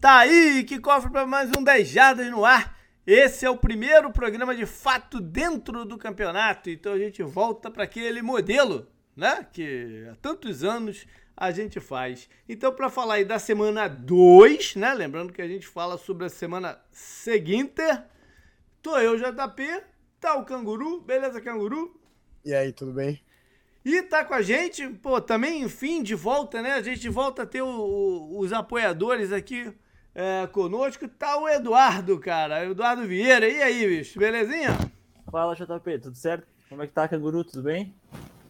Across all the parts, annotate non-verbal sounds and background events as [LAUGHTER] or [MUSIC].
Tá aí, que cofre para mais um 10 Jardas no ar. Esse é o primeiro programa de fato dentro do campeonato, então a gente volta para aquele modelo, né? Que há tantos anos a gente faz. Então, para falar aí da semana 2, né? Lembrando que a gente fala sobre a semana seguinte. Tô eu, JP, tá o Canguru, beleza, Canguru? E aí, tudo bem? E tá com a gente, pô, também, enfim, de volta, né? A gente volta a ter o, o, os apoiadores aqui é, conosco. Tá o Eduardo, cara. Eduardo Vieira. E aí, bicho? Belezinha? Fala, JP, tudo certo? Como é que tá, Canguru? Tudo bem?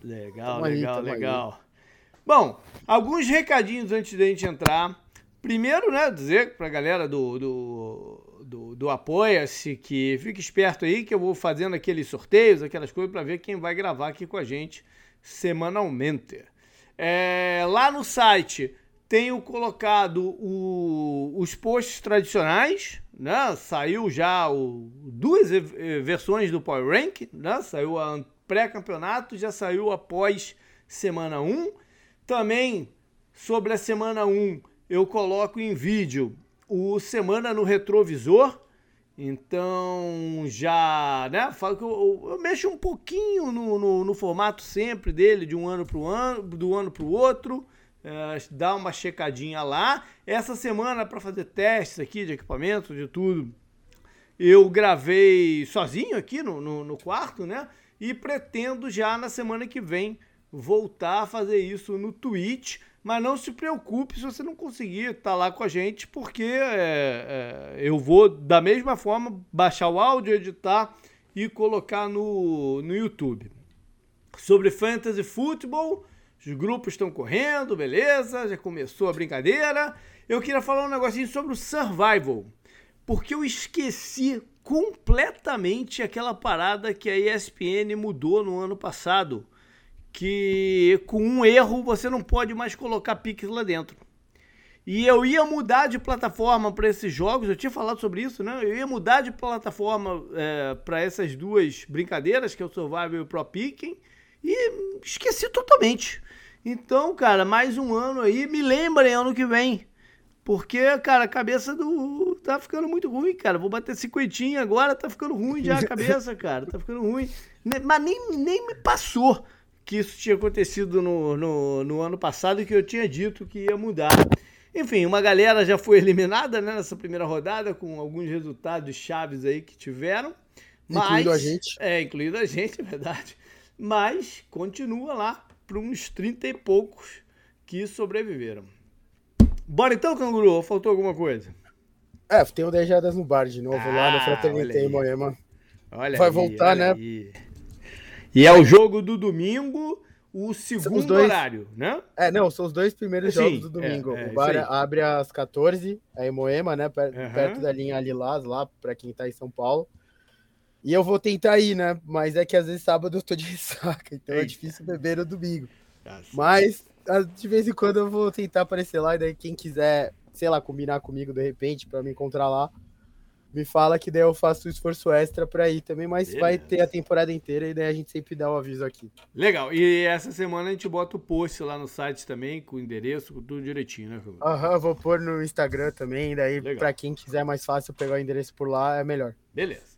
Legal, tamo legal, aí, legal. Aí. Bom, alguns recadinhos antes da gente entrar. Primeiro, né, dizer pra galera do, do, do, do Apoia-se que fique esperto aí que eu vou fazendo aqueles sorteios, aquelas coisas para ver quem vai gravar aqui com a gente semanalmente. É, lá no site tenho colocado o, os posts tradicionais, né? Saiu já o, duas versões do Power Rank, né? Saiu a pré-campeonato, já saiu após semana 1. Também sobre a semana 1 eu coloco em vídeo o Semana no Retrovisor. Então já, né? Falo que eu, eu, eu mexo um pouquinho no, no, no, formato sempre dele, de um ano para o ano, do ano para o outro é, dá uma checadinha lá. Essa semana, para fazer testes aqui de equipamento, de tudo, eu gravei sozinho aqui no, no, no, quarto, né? E pretendo já na semana que vem voltar a fazer isso no Twitch. Mas não se preocupe se você não conseguir estar tá lá com a gente, porque é, é, eu vou, da mesma forma, baixar o áudio, editar e colocar no, no YouTube. Sobre Fantasy Football, os grupos estão correndo, beleza, já começou a brincadeira. Eu queria falar um negocinho sobre o survival, porque eu esqueci completamente aquela parada que a ESPN mudou no ano passado, que com um erro você não pode mais colocar piques lá dentro. E eu ia mudar de plataforma para esses jogos, eu tinha falado sobre isso, né? Eu ia mudar de plataforma é, para essas duas brincadeiras, que é o Survival e o Pro Picking, e esqueci totalmente. Então, cara, mais um ano aí. Me lembrem ano que vem. Porque, cara, a cabeça do. tá ficando muito ruim, cara. Vou bater cinquentinha agora, tá ficando ruim já a [LAUGHS] cabeça, cara. Tá ficando ruim. Mas nem, nem me passou que isso tinha acontecido no, no, no ano passado e que eu tinha dito que ia mudar. Enfim, uma galera já foi eliminada né, nessa primeira rodada, com alguns resultados chaves aí que tiveram. Mas, incluído a gente. É, incluído a gente, é verdade. Mas continua lá para uns 30 e poucos que sobreviveram. Bora então, canguru? Faltou alguma coisa? É, tem o 10 Jadas no bar de novo ah, lá no ah, Fraternité em Moema. Olha Vai aí, voltar, né? Aí. E é o jogo do domingo, o segundo dois... horário, né? É, não, são os dois primeiros Sim, jogos do domingo. É, é, o bar abre às 14, aí em Moema, né? Perto, uhum. perto da linha Lilás, lá, para quem tá em São Paulo. E eu vou tentar ir, né? Mas é que às vezes sábado eu tô de [LAUGHS] ressaca, então Eita. é difícil beber no domingo. Nossa. Mas de vez em quando eu vou tentar aparecer lá, e daí quem quiser, sei lá, combinar comigo de repente para me encontrar lá, me fala que daí eu faço o esforço extra para ir também, mas Beleza. vai ter a temporada inteira e daí a gente sempre dá o aviso aqui. Legal. E essa semana a gente bota o post lá no site também, com o endereço, com tudo direitinho, né? Aham, uhum, vou pôr no Instagram também, daí para quem quiser mais fácil pegar o endereço por lá, é melhor. Beleza.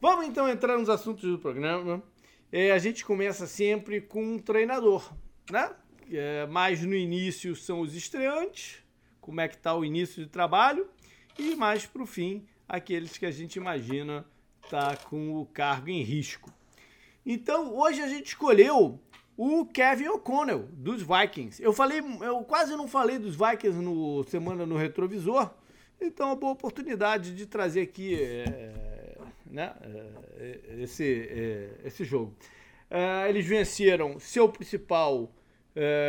Vamos então entrar nos assuntos do programa. É, a gente começa sempre com um treinador, né? É, mais no início são os estreantes, como é que está o início de trabalho, e mais para o fim, aqueles que a gente imagina tá com o cargo em risco. Então, hoje a gente escolheu o Kevin O'Connell, dos Vikings. Eu falei, eu quase não falei dos Vikings no Semana no Retrovisor, então é uma boa oportunidade de trazer aqui é, né, é, esse, é, esse jogo. É, eles venceram seu principal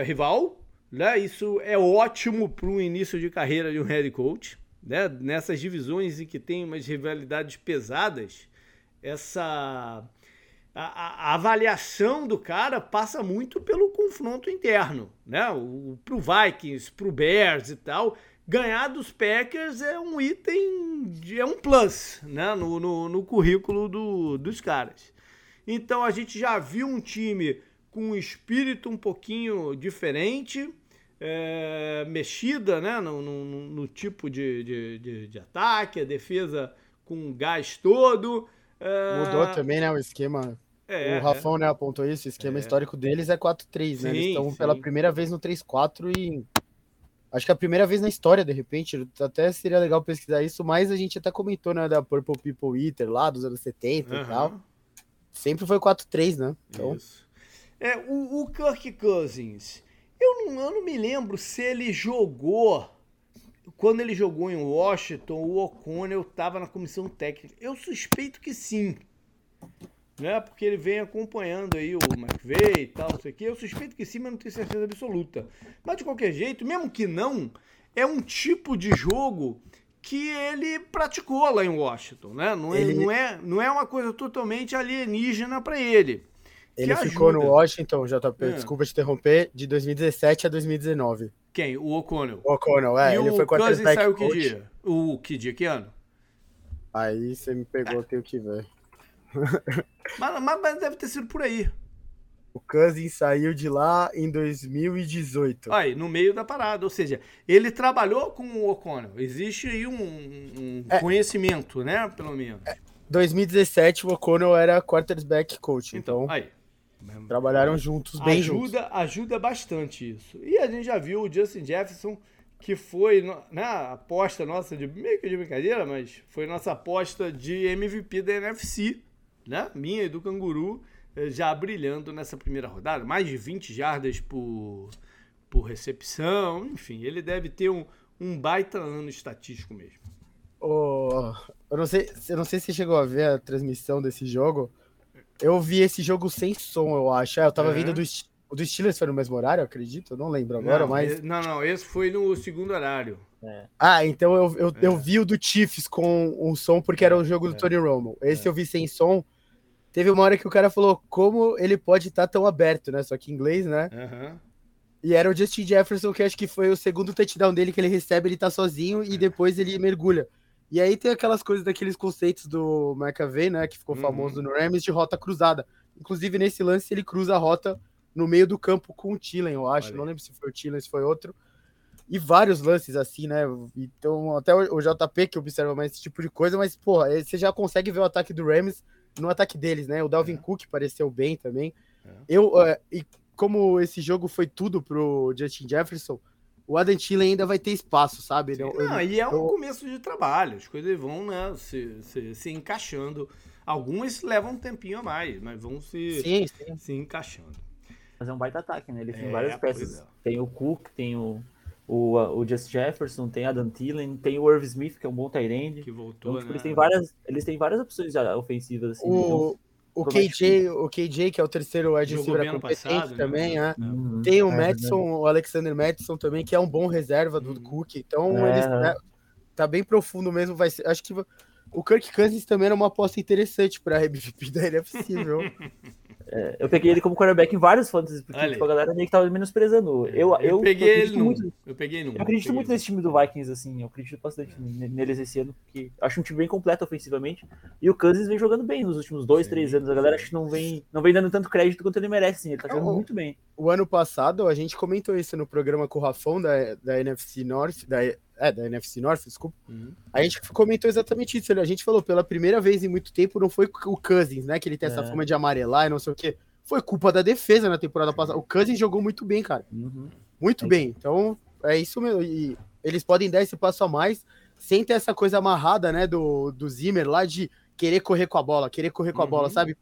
rival, né? Isso é ótimo para o início de carreira de um head coach, né? Nessas divisões em que tem umas rivalidades pesadas, essa a, a, avaliação do cara passa muito pelo confronto interno, né? O, pro Vikings, pro Bears e tal, ganhar dos Packers é um item, de, é um plus né, no, no, no currículo do, dos caras. Então a gente já viu um time com um espírito um pouquinho diferente, é, mexida né, no, no, no tipo de, de, de, de, ataque, a defesa com gás todo. É... Mudou também né, o esquema. É, o Rafão né, apontou isso, o esquema é. histórico deles é 4-3, né? Eles estão pela primeira vez no 3-4 e Acho que é a primeira vez na história, de repente, até seria legal pesquisar isso, mas a gente até comentou, né, da Purple People Eater lá dos anos 70 uhum. e tal. Sempre foi 4-3, né? Então... Isso. É, o, o Kirk Cousins, eu não, eu não me lembro se ele jogou. Quando ele jogou em Washington, o O'Connell estava na comissão técnica. Eu suspeito que sim né? Porque ele vem acompanhando aí o McVeigh e tal, não sei o quê. Eu suspeito que sim, mas não tenho certeza absoluta. Mas de qualquer jeito, mesmo que não, é um tipo de jogo que ele praticou lá em Washington, né? Não é, ele... não é, não é uma coisa totalmente alienígena para ele. Ele ficou no Washington, JP, é. desculpa te interromper, de 2017 a 2019. Quem? O O'Connell. O O'Connell, é. E ele o foi quarterback saiu que dia? O que dia? Que ano? Aí você me pegou, é. tenho que ver. [LAUGHS] mas, mas, deve ter sido por aí. O Cousins saiu de lá em 2018. Aí, no meio da parada. Ou seja, ele trabalhou com o O'Connell. Existe aí um, um é, conhecimento, né? Pelo menos. É, 2017, o O'Connell era quarterback coach. Então, então aí. Trabalharam juntos, bem ajuda, juntos. Ajuda bastante isso. E a gente já viu o Justin Jefferson, que foi né, a aposta nossa, de meio que de brincadeira, mas foi nossa aposta de MVP da NFC né? Minha e do Canguru eh, já brilhando nessa primeira rodada. Mais de 20 jardas por, por recepção. Enfim, ele deve ter um, um baita ano estatístico mesmo. Oh, eu, não sei, eu não sei se você chegou a ver a transmissão desse jogo. Eu vi esse jogo sem som, eu acho. É, eu tava uhum. vendo do, o do Steelers foi no mesmo horário, acredito. Eu não lembro agora, não, mas. Não, não, esse foi no segundo horário. É. Ah, então eu, eu, é. eu vi o do Chiefs com um som porque era o jogo do é. Tony Romo. Esse é. eu vi sem som. Teve uma hora que o cara falou como ele pode estar tá tão aberto, né? Só que em inglês, né? Uhum. E era o Justin Jefferson, que acho que foi o segundo touchdown dele que ele recebe, ele tá sozinho e é. depois ele mergulha. E aí tem aquelas coisas daqueles conceitos do McAvey, né? Que ficou uhum. famoso no Rams de rota cruzada. Inclusive, nesse lance, ele cruza a rota no meio do campo com o Tillen, eu acho. Olha. Não lembro se foi o Tillen, se foi outro. E vários lances assim, né? Então, até o JP que observa mais esse tipo de coisa, mas, porra, você já consegue ver o ataque do Rams no ataque deles, né? O Dalvin é. Cook pareceu bem também. É. Eu, uh, e como esse jogo foi tudo pro Justin Jefferson, o Adam Thielen ainda vai ter espaço, sabe? Não, eu, e é um eu... começo de trabalho, as coisas vão né, se, se, se, encaixando. Algumas levam um tempinho a mais, mas vão se, sim, sim. se encaixando. Mas é um baita ataque, né? Ele tem é, várias peças. É. Tem o Cook, tem o, o, o Just Jefferson, tem Adam Thielen, tem o Irv Smith, que é um bom tight Que voltou, então, tipo, né? eles, têm várias, eles têm várias opções ofensivas. Assim, o, então, o, KJ, o KJ, que é o terceiro wide receiver competente passado, né? também, né? é. Uhum. Tem o é, Madison, o Alexander Madison também, que é um bom reserva do uhum. Cook. Então, é. eles, né, tá bem profundo mesmo. Vai ser, acho que o Kirk Cousins também era uma aposta interessante para MVP da NFC, viu? É, eu peguei ele como quarterback em vários fantasies, porque tipo, a galera meio que tava menosprezando. Eu, eu, eu peguei ele muito, Eu peguei Eu acredito muito nesse time do Vikings, assim. Eu acredito bastante é. neles esse ano, porque acho um time bem completo ofensivamente. E o Cousins vem jogando bem nos últimos dois, sim, três anos. A galera acho que não vem, não vem dando tanto crédito quanto ele merece, assim. Ele tá jogando muito bem. O ano passado, a gente comentou isso no programa com o Rafão da, da NFC North, da, é, da NFC North, desculpa. Uhum. A gente comentou exatamente isso. A gente falou, pela primeira vez em muito tempo, não foi o Cousins, né? Que ele tem essa é. fama de amarelar e não sei o quê. Foi culpa da defesa na temporada passada. O Cousins jogou muito bem, cara. Uhum. Muito é. bem. Então, é isso mesmo. E eles podem dar esse passo a mais sem ter essa coisa amarrada, né, do, do Zimmer lá de querer correr com a bola, querer correr com a bola, uhum. sabe?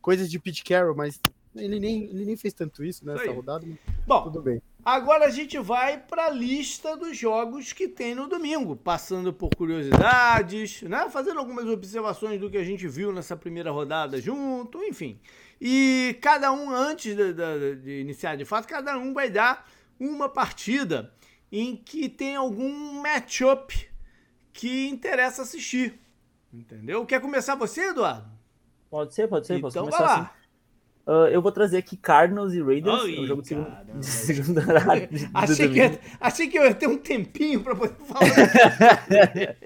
Coisas de Pete Carroll, mas ele nem, ele nem fez tanto isso nessa né, rodada. Bom, tudo bem. Agora a gente vai para a lista dos jogos que tem no domingo, passando por curiosidades, né? Fazendo algumas observações do que a gente viu nessa primeira rodada junto, enfim. E cada um, antes de, de, de iniciar de fato, cada um vai dar uma partida em que tem algum matchup que interessa assistir. Entendeu? Quer começar você, Eduardo? Pode ser, pode ser. Então vai lá. Assim. Uh, eu vou trazer aqui Cardinals e Raiders. Oi, é um jogo [LAUGHS] de, segundo, de segunda achei, que ia, achei que eu ia ter um tempinho para poder falar. [LAUGHS]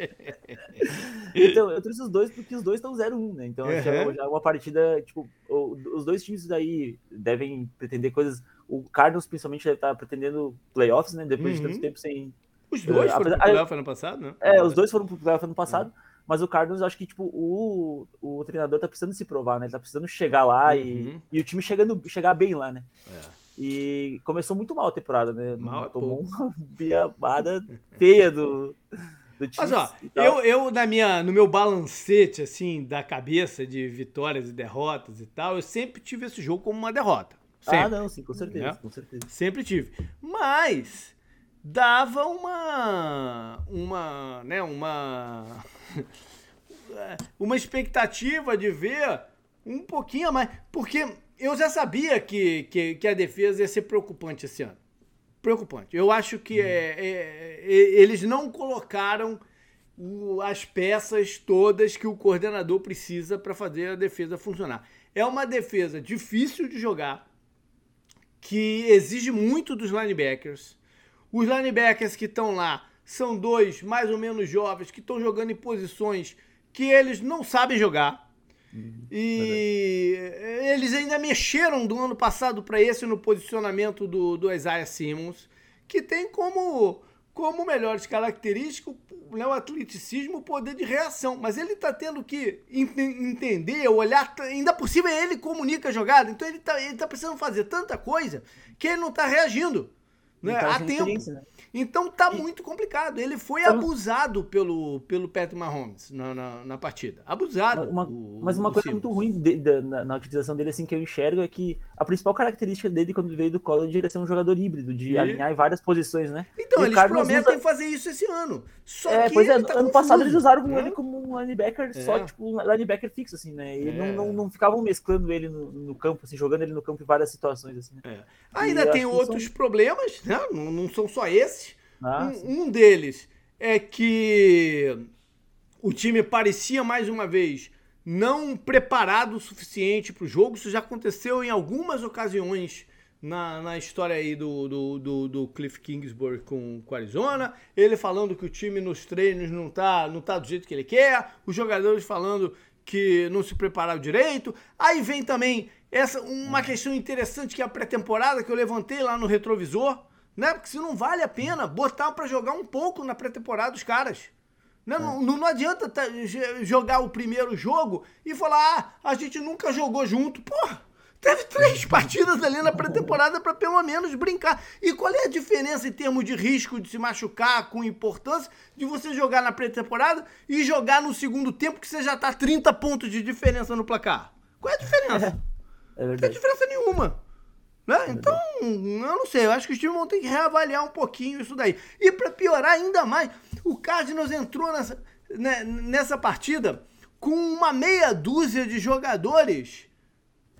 então, eu trouxe os dois porque os dois estão 0-1, né? Então, uhum. já é uma partida. Tipo, os dois times daí devem pretender coisas o Cardinals principalmente deve estar pretendendo playoffs, né? Depois uhum. de tanto tempo sem. Os dois uh, foram pro playoff ano passado, né? É, os dois foram pro playoff ano passado. Uhum. Mas o Cardinals, acho que, tipo, o, o treinador tá precisando se provar, né? Ele tá precisando chegar lá uhum. e, e o time chegando, chegar bem lá, né? É. E começou muito mal a temporada, né? Mal, Tomou pô. uma [LAUGHS] biabada feia do, do time. Mas, ó, eu, eu na minha, no meu balancete, assim, da cabeça de vitórias e derrotas e tal, eu sempre tive esse jogo como uma derrota. Ah, sempre, ah, não, sim, com certeza, né? com certeza. Sempre tive. Mas dava uma uma, né, uma [LAUGHS] uma expectativa de ver um pouquinho a mais, porque eu já sabia que, que, que, a defesa ia ser preocupante esse ano. Preocupante. Eu acho que é, é, é, eles não colocaram o, as peças todas que o coordenador precisa para fazer a defesa funcionar. É uma defesa difícil de jogar, que exige muito dos linebackers. Os linebackers que estão lá são dois mais ou menos jovens que estão jogando em posições que eles não sabem jogar. Uhum, e verdade. eles ainda mexeram do ano passado para esse no posicionamento do, do Isaiah Simmons, que tem como como melhores características né, o atleticismo, o poder de reação. Mas ele está tendo que ent entender, olhar. Ainda por cima, ele comunica a jogada. Então ele está ele tá precisando fazer tanta coisa que ele não está reagindo né, tá a tempo. Né? Então tá e... muito complicado. Ele foi então... abusado pelo, pelo Patrick Mahomes na, na, na partida. Abusado. Uma, o, mas uma coisa muito ruim de, de, na, na, utilização dele, assim, que eu enxergo, é que a principal característica dele quando ele veio do college era ser um jogador híbrido, de e... alinhar em várias posições, né? Então, e eles prometem usa... fazer isso esse ano. Só é, pois é, tá ano passado eles usaram né? ele como um linebacker é. só, tipo, um linebacker fixo, assim, né? E é. não, não, não, ficavam mesclando ele no, no, campo, assim, jogando ele no campo em várias situações, assim. Né? É. Ainda tem outros são... problemas, né? Não, não são só esses. Ah, um, um deles é que o time parecia mais uma vez não preparado o suficiente para o jogo. Isso já aconteceu em algumas ocasiões na, na história aí do, do, do, do Cliff Kingsbury com o Arizona. Ele falando que o time nos treinos não tá, não tá do jeito que ele quer. Os jogadores falando que não se prepararam direito. Aí vem também essa uma questão interessante que é a pré-temporada que eu levantei lá no retrovisor né? Porque se não vale a pena botar para jogar um pouco na pré-temporada os caras. Né? É. Não, não, não, adianta jogar o primeiro jogo e falar, ah, a gente nunca jogou junto. Porra, teve três [LAUGHS] partidas ali na pré-temporada para pelo menos brincar. E qual é a diferença em termos de risco de se machucar com importância de você jogar na pré-temporada e jogar no segundo tempo que você já tá 30 pontos de diferença no placar? Qual é a diferença? [LAUGHS] É, é não tem diferença nenhuma. Né? Então, eu não sei, eu acho que os times vão ter que reavaliar um pouquinho isso daí. E para piorar ainda mais, o Cardinals entrou nessa, né, nessa partida com uma meia dúzia de jogadores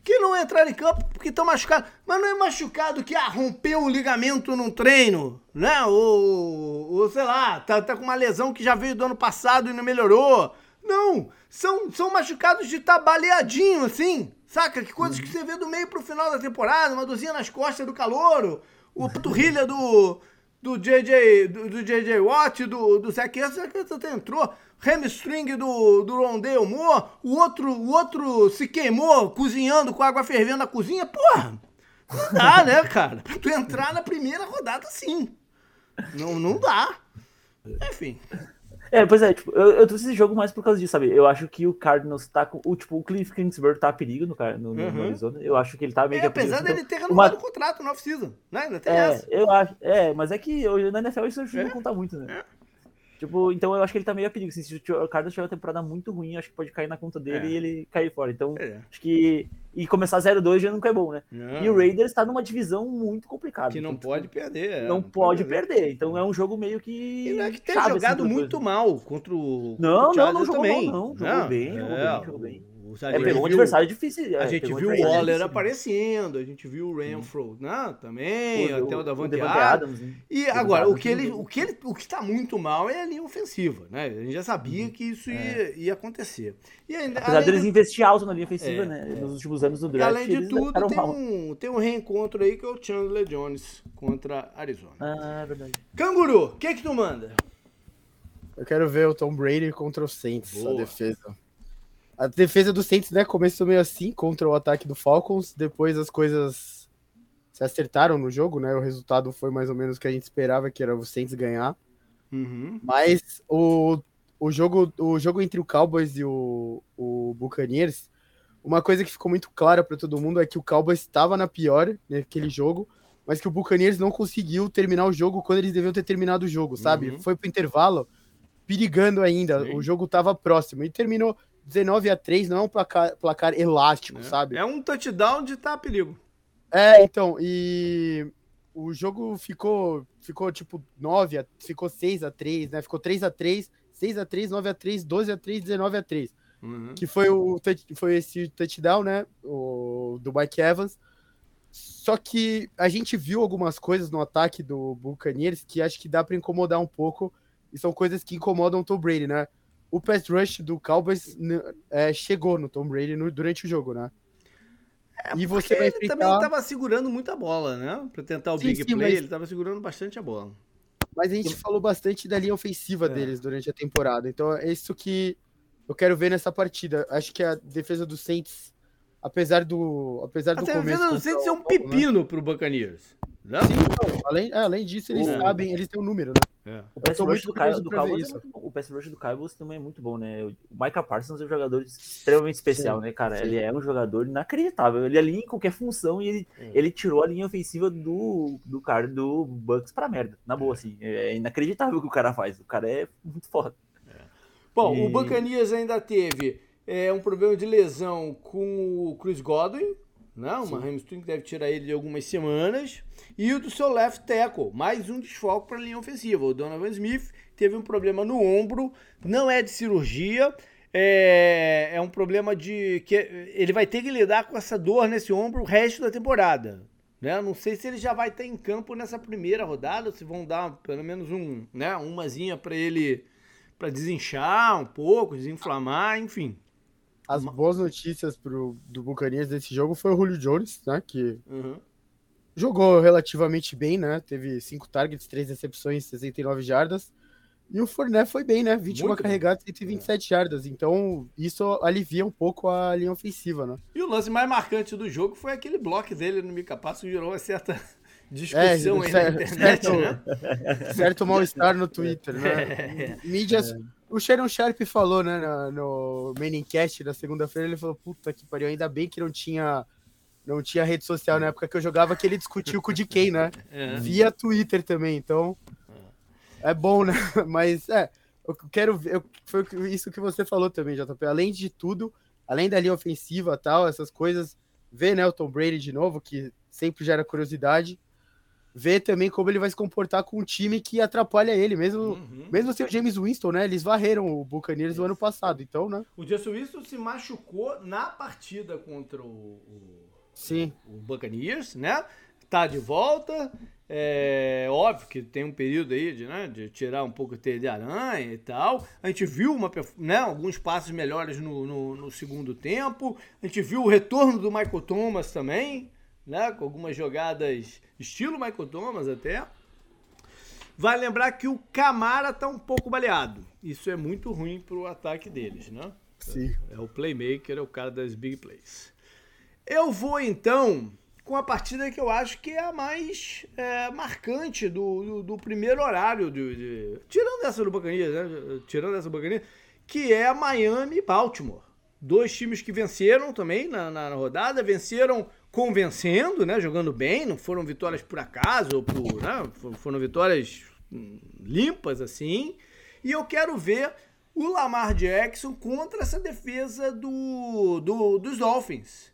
que não entraram em campo porque estão machucados. Mas não é machucado que ah, rompeu o ligamento num treino, né? Ou, ou sei lá, tá, tá com uma lesão que já veio do ano passado e não melhorou. Não, são, são machucados de estar tá baleadinho, assim. Saca? Que coisas que você vê do meio pro final da temporada, uma dorzinha nas costas do calouro, o panturrilha do, do JJ, do, do JJ Watt, do, do Zach Ertz, até entrou. Hamstring do, do Rondale Moore, o outro, o outro se queimou cozinhando com água fervendo na cozinha. Porra, não dá, [LAUGHS] né, cara? Pra tu entrar na primeira rodada, sim. Não, não dá. Enfim. É, pois é, tipo, eu, eu trouxe esse jogo mais por causa disso, sabe? Eu acho que o Cardinals tá com. O, tipo, o Cliff Kingsbury tá a perigo no, no, uhum. no Arizona. Eu acho que ele tá meio é, que. Apesar dele ter renovado uma... o contrato no off-season, né? Ainda tem é, essa. Eu acho, é, mas é que na NFL isso não é? conta muito, né? É. Tipo, então eu acho que ele tá meio a perigo. Assim, se o Cardinals tiver uma temporada muito ruim, acho que pode cair na conta dele é. e ele cair fora. Então, é. acho que. E começar 0-2 já nunca é bom, né? Não. E o Raiders tá numa divisão muito complicada. Que não então, pode tipo, perder. É, não, não, pode perder. perder. Então é um jogo meio que. E não é que tem assim, jogado assim, muito mal contra o. Não, contra o não, não jogou também. mal, não. Jogou não, bem, jogou bem, é, jogou bem. É, pegou um adversário difícil. a é, gente viu o Waller aparecendo, a gente viu o Renfro, né? Também, o, até o Davante Adams. Né? E agora, o que, ele, o, que ele, o que está muito mal é a linha ofensiva, né? A gente já sabia uhum. que isso ia, é. ia acontecer. E ainda, Apesar deles de... investir alto na linha ofensiva, é, né? Nos últimos anos do draft. Além de tudo, tem um, tem um reencontro aí que é o Chandler Jones contra Arizona. Ah, é verdade. Canguru, o que que tu manda? Eu quero ver o Tom Brady contra o Saints, Boa. a defesa. A defesa do Saints, né, começou meio assim contra o ataque do Falcons, depois as coisas se acertaram no jogo, né? O resultado foi mais ou menos o que a gente esperava, que era o Saints ganhar. Uhum. Mas o, o, jogo, o jogo entre o Cowboys e o, o Buccaneers, uma coisa que ficou muito clara para todo mundo é que o Cowboys estava na pior naquele jogo, mas que o Buccaneers não conseguiu terminar o jogo quando eles deviam ter terminado o jogo, sabe? Uhum. Foi pro intervalo perigando ainda. Sim. O jogo estava próximo e terminou 19 a 3, não é um placar, placar elástico, é. sabe? É um touchdown de tá perigo. É, então, e o jogo ficou, ficou tipo 9, a, ficou 6 a 3 né? Ficou 3 a 3 6 a 3 9 a 3 12 a 3 19 a 3 uhum. Que foi, o, foi esse touchdown, né? O, do Mike Evans. Só que a gente viu algumas coisas no ataque do Buccaneers que acho que dá para incomodar um pouco. E são coisas que incomodam o Tom Brady, né? O pass rush do Cowboys é, chegou no Tom Brady no, durante o jogo, né? É, e você vai enfrentar... ele também estava segurando muita bola, né? Para tentar o sim, big sim, play, mas... ele estava segurando bastante a bola. Mas a gente falou bastante da linha ofensiva é. deles durante a temporada. Então é isso que eu quero ver nessa partida. Acho que a defesa do Saints, apesar do apesar do a começo... Defesa do Saints é um né? pepino né? pro Buccaneers. Sim, não, além, é, além disso, eles oh. sabem, eles têm um número, né? É. O pass rush do, Caio, do Cowboys, é o pass rush do Cowboys também é muito bom, né? O Micah Parsons é um jogador extremamente especial, sim, né, cara? Sim. Ele é um jogador inacreditável. Ele é ali em qualquer função e ele, ele tirou a linha ofensiva do, do cara do Bucks pra merda. Na boa, é. assim. É inacreditável o que o cara faz. O cara é muito foda. É. Bom, e... o Bacanias ainda teve é, um problema de lesão com o Chris Godwin, né? Uma hamstring que deve tirar ele de algumas semanas. E o do seu left tackle, mais um desfoque para a linha ofensiva. O Donovan Smith teve um problema no ombro, não é de cirurgia, é, é um problema de que ele vai ter que lidar com essa dor nesse ombro o resto da temporada. Né? Não sei se ele já vai estar em campo nessa primeira rodada, se vão dar pelo menos um, né, umazinha para ele para desinchar um pouco, desinflamar, enfim. As boas notícias pro, do Buccaneers desse jogo foi o Julio Jones, né? Que uhum. jogou relativamente bem, né? Teve cinco targets, três recepções, 69 jardas. E o Fournette foi bem, né? 21 Muito carregadas, 127 é. jardas. Então, isso alivia um pouco a linha ofensiva, né? E o lance mais marcante do jogo foi aquele bloco dele no Mika Passo que gerou uma certa [LAUGHS] discussão é, aí certo, na internet, certo, né? Certo mal-estar no [LAUGHS] Twitter, né? É. Mídias... O Sharon Sharp falou, né, no, no Maincast da segunda-feira, ele falou, puta que pariu, ainda bem que não tinha não tinha rede social na época que eu jogava, que ele discutiu com o DK, né? [LAUGHS] É. Via Twitter também, então é bom, né? [LAUGHS] Mas é, eu quero ver, eu, foi isso que você falou também, JP. Além de tudo, além da linha ofensiva tal, essas coisas, ver né, o Tom Brady de novo, que sempre gera curiosidade ver também como ele vai se comportar com um time que atrapalha ele, mesmo, uhum. mesmo sem o James Winston, né? Eles varreram o Buccaneers no ano passado, então, né? O James Winston se machucou na partida contra o, o, Sim. o Buccaneers, né? Tá de volta, é óbvio que tem um período aí de, né, de tirar um pouco o teia de aranha e tal. A gente viu uma, né, alguns passos melhores no, no, no segundo tempo. A gente viu o retorno do Michael Thomas também, né? Com algumas jogadas estilo Michael Thomas até. Vai lembrar que o Camara tá um pouco baleado. Isso é muito ruim pro ataque deles, né? Sim. É o playmaker, é o cara das big plays. Eu vou então com a partida que eu acho que é a mais é, marcante do, do, do, primeiro horário, de, de, tirando essa do né? Tirando essa do Buccaneers, que é Miami e Baltimore. Dois times que venceram também na, na, na rodada, venceram convencendo, né, jogando bem, não foram vitórias por acaso, ou por, né, foram vitórias hum, limpas assim. E eu quero ver o Lamar Jackson contra essa defesa do, do dos Dolphins,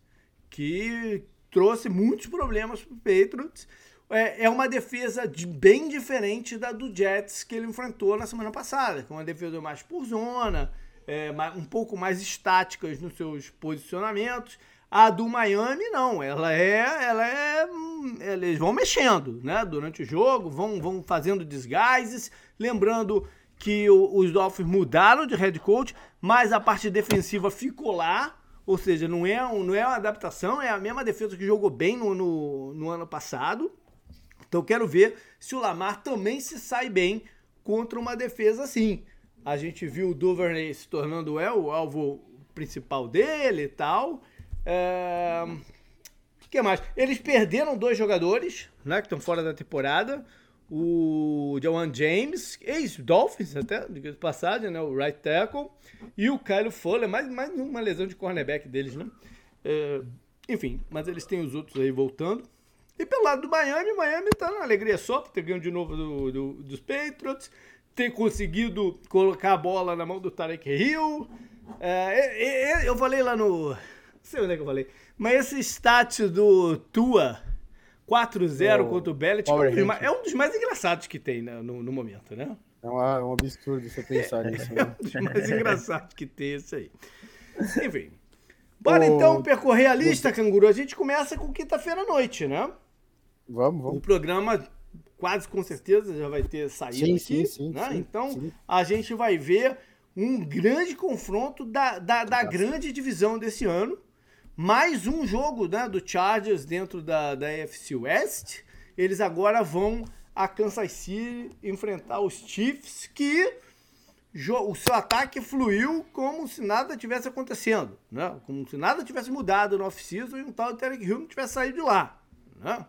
que trouxe muitos problemas para o Patriots. É, é uma defesa de, bem diferente da do Jets que ele enfrentou na semana passada, que é uma defesa mais por zona, é, um pouco mais estáticas nos seus posicionamentos. A do Miami não, ela é, ela é, eles vão mexendo, né? Durante o jogo, vão, vão fazendo desguises, lembrando que o, os Dolphins mudaram de head coach, mas a parte defensiva ficou lá, ou seja, não é, um, não é uma adaptação, é a mesma defesa que jogou bem no, no, no ano passado. Então quero ver se o Lamar também se sai bem contra uma defesa assim. A gente viu o Duvernay se tornando é, o alvo principal dele e tal. É... que mais? Eles perderam dois jogadores, né? Que estão fora da temporada. O Jawan James, ex-Dolphins até, de passagem, né? O right tackle. E o Kyle Fuller, mais, mais uma lesão de cornerback deles, né? É, enfim, mas eles têm os outros aí voltando. E pelo lado do Miami, Miami tá na alegria só por ter ganho de novo do, do, dos Patriots, ter conseguido colocar a bola na mão do Tarek Hill. É, eu falei lá no. Não sei onde é que eu falei. Mas esse stat do Tua 4-0 contra o Bellet é, é um dos mais engraçados que tem né, no, no, momento, né? É um, é um absurdo você pensar [LAUGHS] nisso. Né? É um dos mais [LAUGHS] engraçados que tem esse aí. Enfim. Bora então percorrer a lista, canguru. A gente começa com quinta-feira à noite, né? Vamos, vamos. O programa quase com certeza já vai ter saído sim, aqui, sim, sim, né? Sim, então sim. a gente vai ver um grande confronto da, da, da grande divisão desse ano. Mais um jogo né, do Chargers dentro da, da AFC West. Eles agora vão a Kansas City enfrentar os Chiefs, que o seu ataque fluiu como se nada tivesse acontecendo, né? Como se nada tivesse mudado no off-season e um tal de Terry Hill não tivesse saído de lá, né?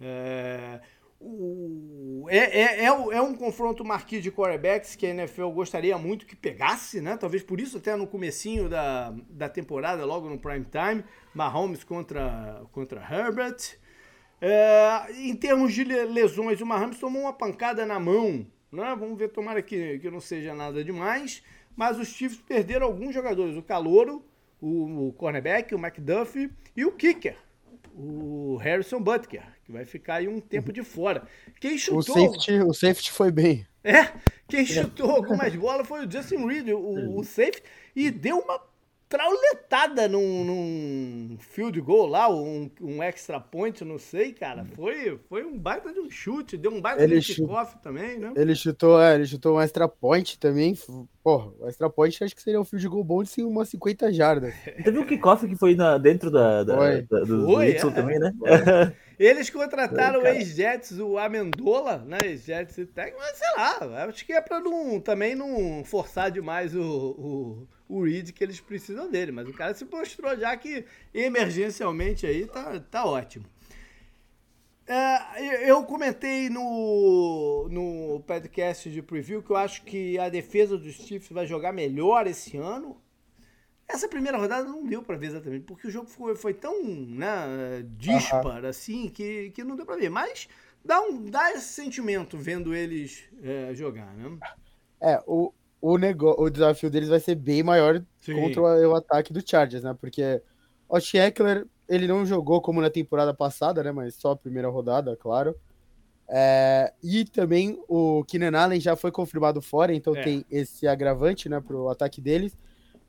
É, é, é, é, é, um confronto marquês de quarterbacks que a NFL gostaria muito que pegasse, né? Talvez por isso até no comecinho da, da temporada, logo no prime time, Mahomes contra, contra Herbert. É, em termos de lesões, o Mahomes tomou uma pancada na mão, né? Vamos ver, tomara que, que não seja nada demais. Mas os Chiefs perderam alguns jogadores, o Calouro, o, o cornerback, o McDuffie e o kicker, o Harrison Butker, que vai ficar aí um tempo de fora. Quem chutou. O safety, o safety foi bem. É, quem chutou algumas bolas foi o Justin Reed, o, o safety, e deu uma trauletada num, num field goal lá, um, um extra point, não sei, cara. Foi, foi um baita de um chute, deu um baita ele de kickoff também, né? Ele chutou, é, ele chutou um extra point também. Porra, o extra point acho que seria um field goal bom de umas 50 jardas. [LAUGHS] Teve um kickoff que foi na, dentro da, da, da do foi, é, também, né? [LAUGHS] Eles contrataram o ex-Jets, o Amendola, né? Ex-Jets e Tech, mas sei lá, acho que é pra não, também não forçar demais o, o o Reed que eles precisam dele. Mas o cara se mostrou já que emergencialmente aí tá, tá ótimo. É, eu comentei no, no podcast de preview que eu acho que a defesa dos Chiefs vai jogar melhor esse ano. Essa primeira rodada não deu para ver exatamente, porque o jogo foi, foi tão né, dispar assim que, que não deu para ver. Mas dá, um, dá esse sentimento vendo eles é, jogar, né? É, o, o, o desafio deles vai ser bem maior Sim. contra o, o, ataque do Chargers, né? Porque o Eckler, ele não jogou como na temporada passada, né? Mas só a primeira rodada, claro. É... e também o Keenan Allen já foi confirmado fora, então é. tem esse agravante, né, pro ataque deles.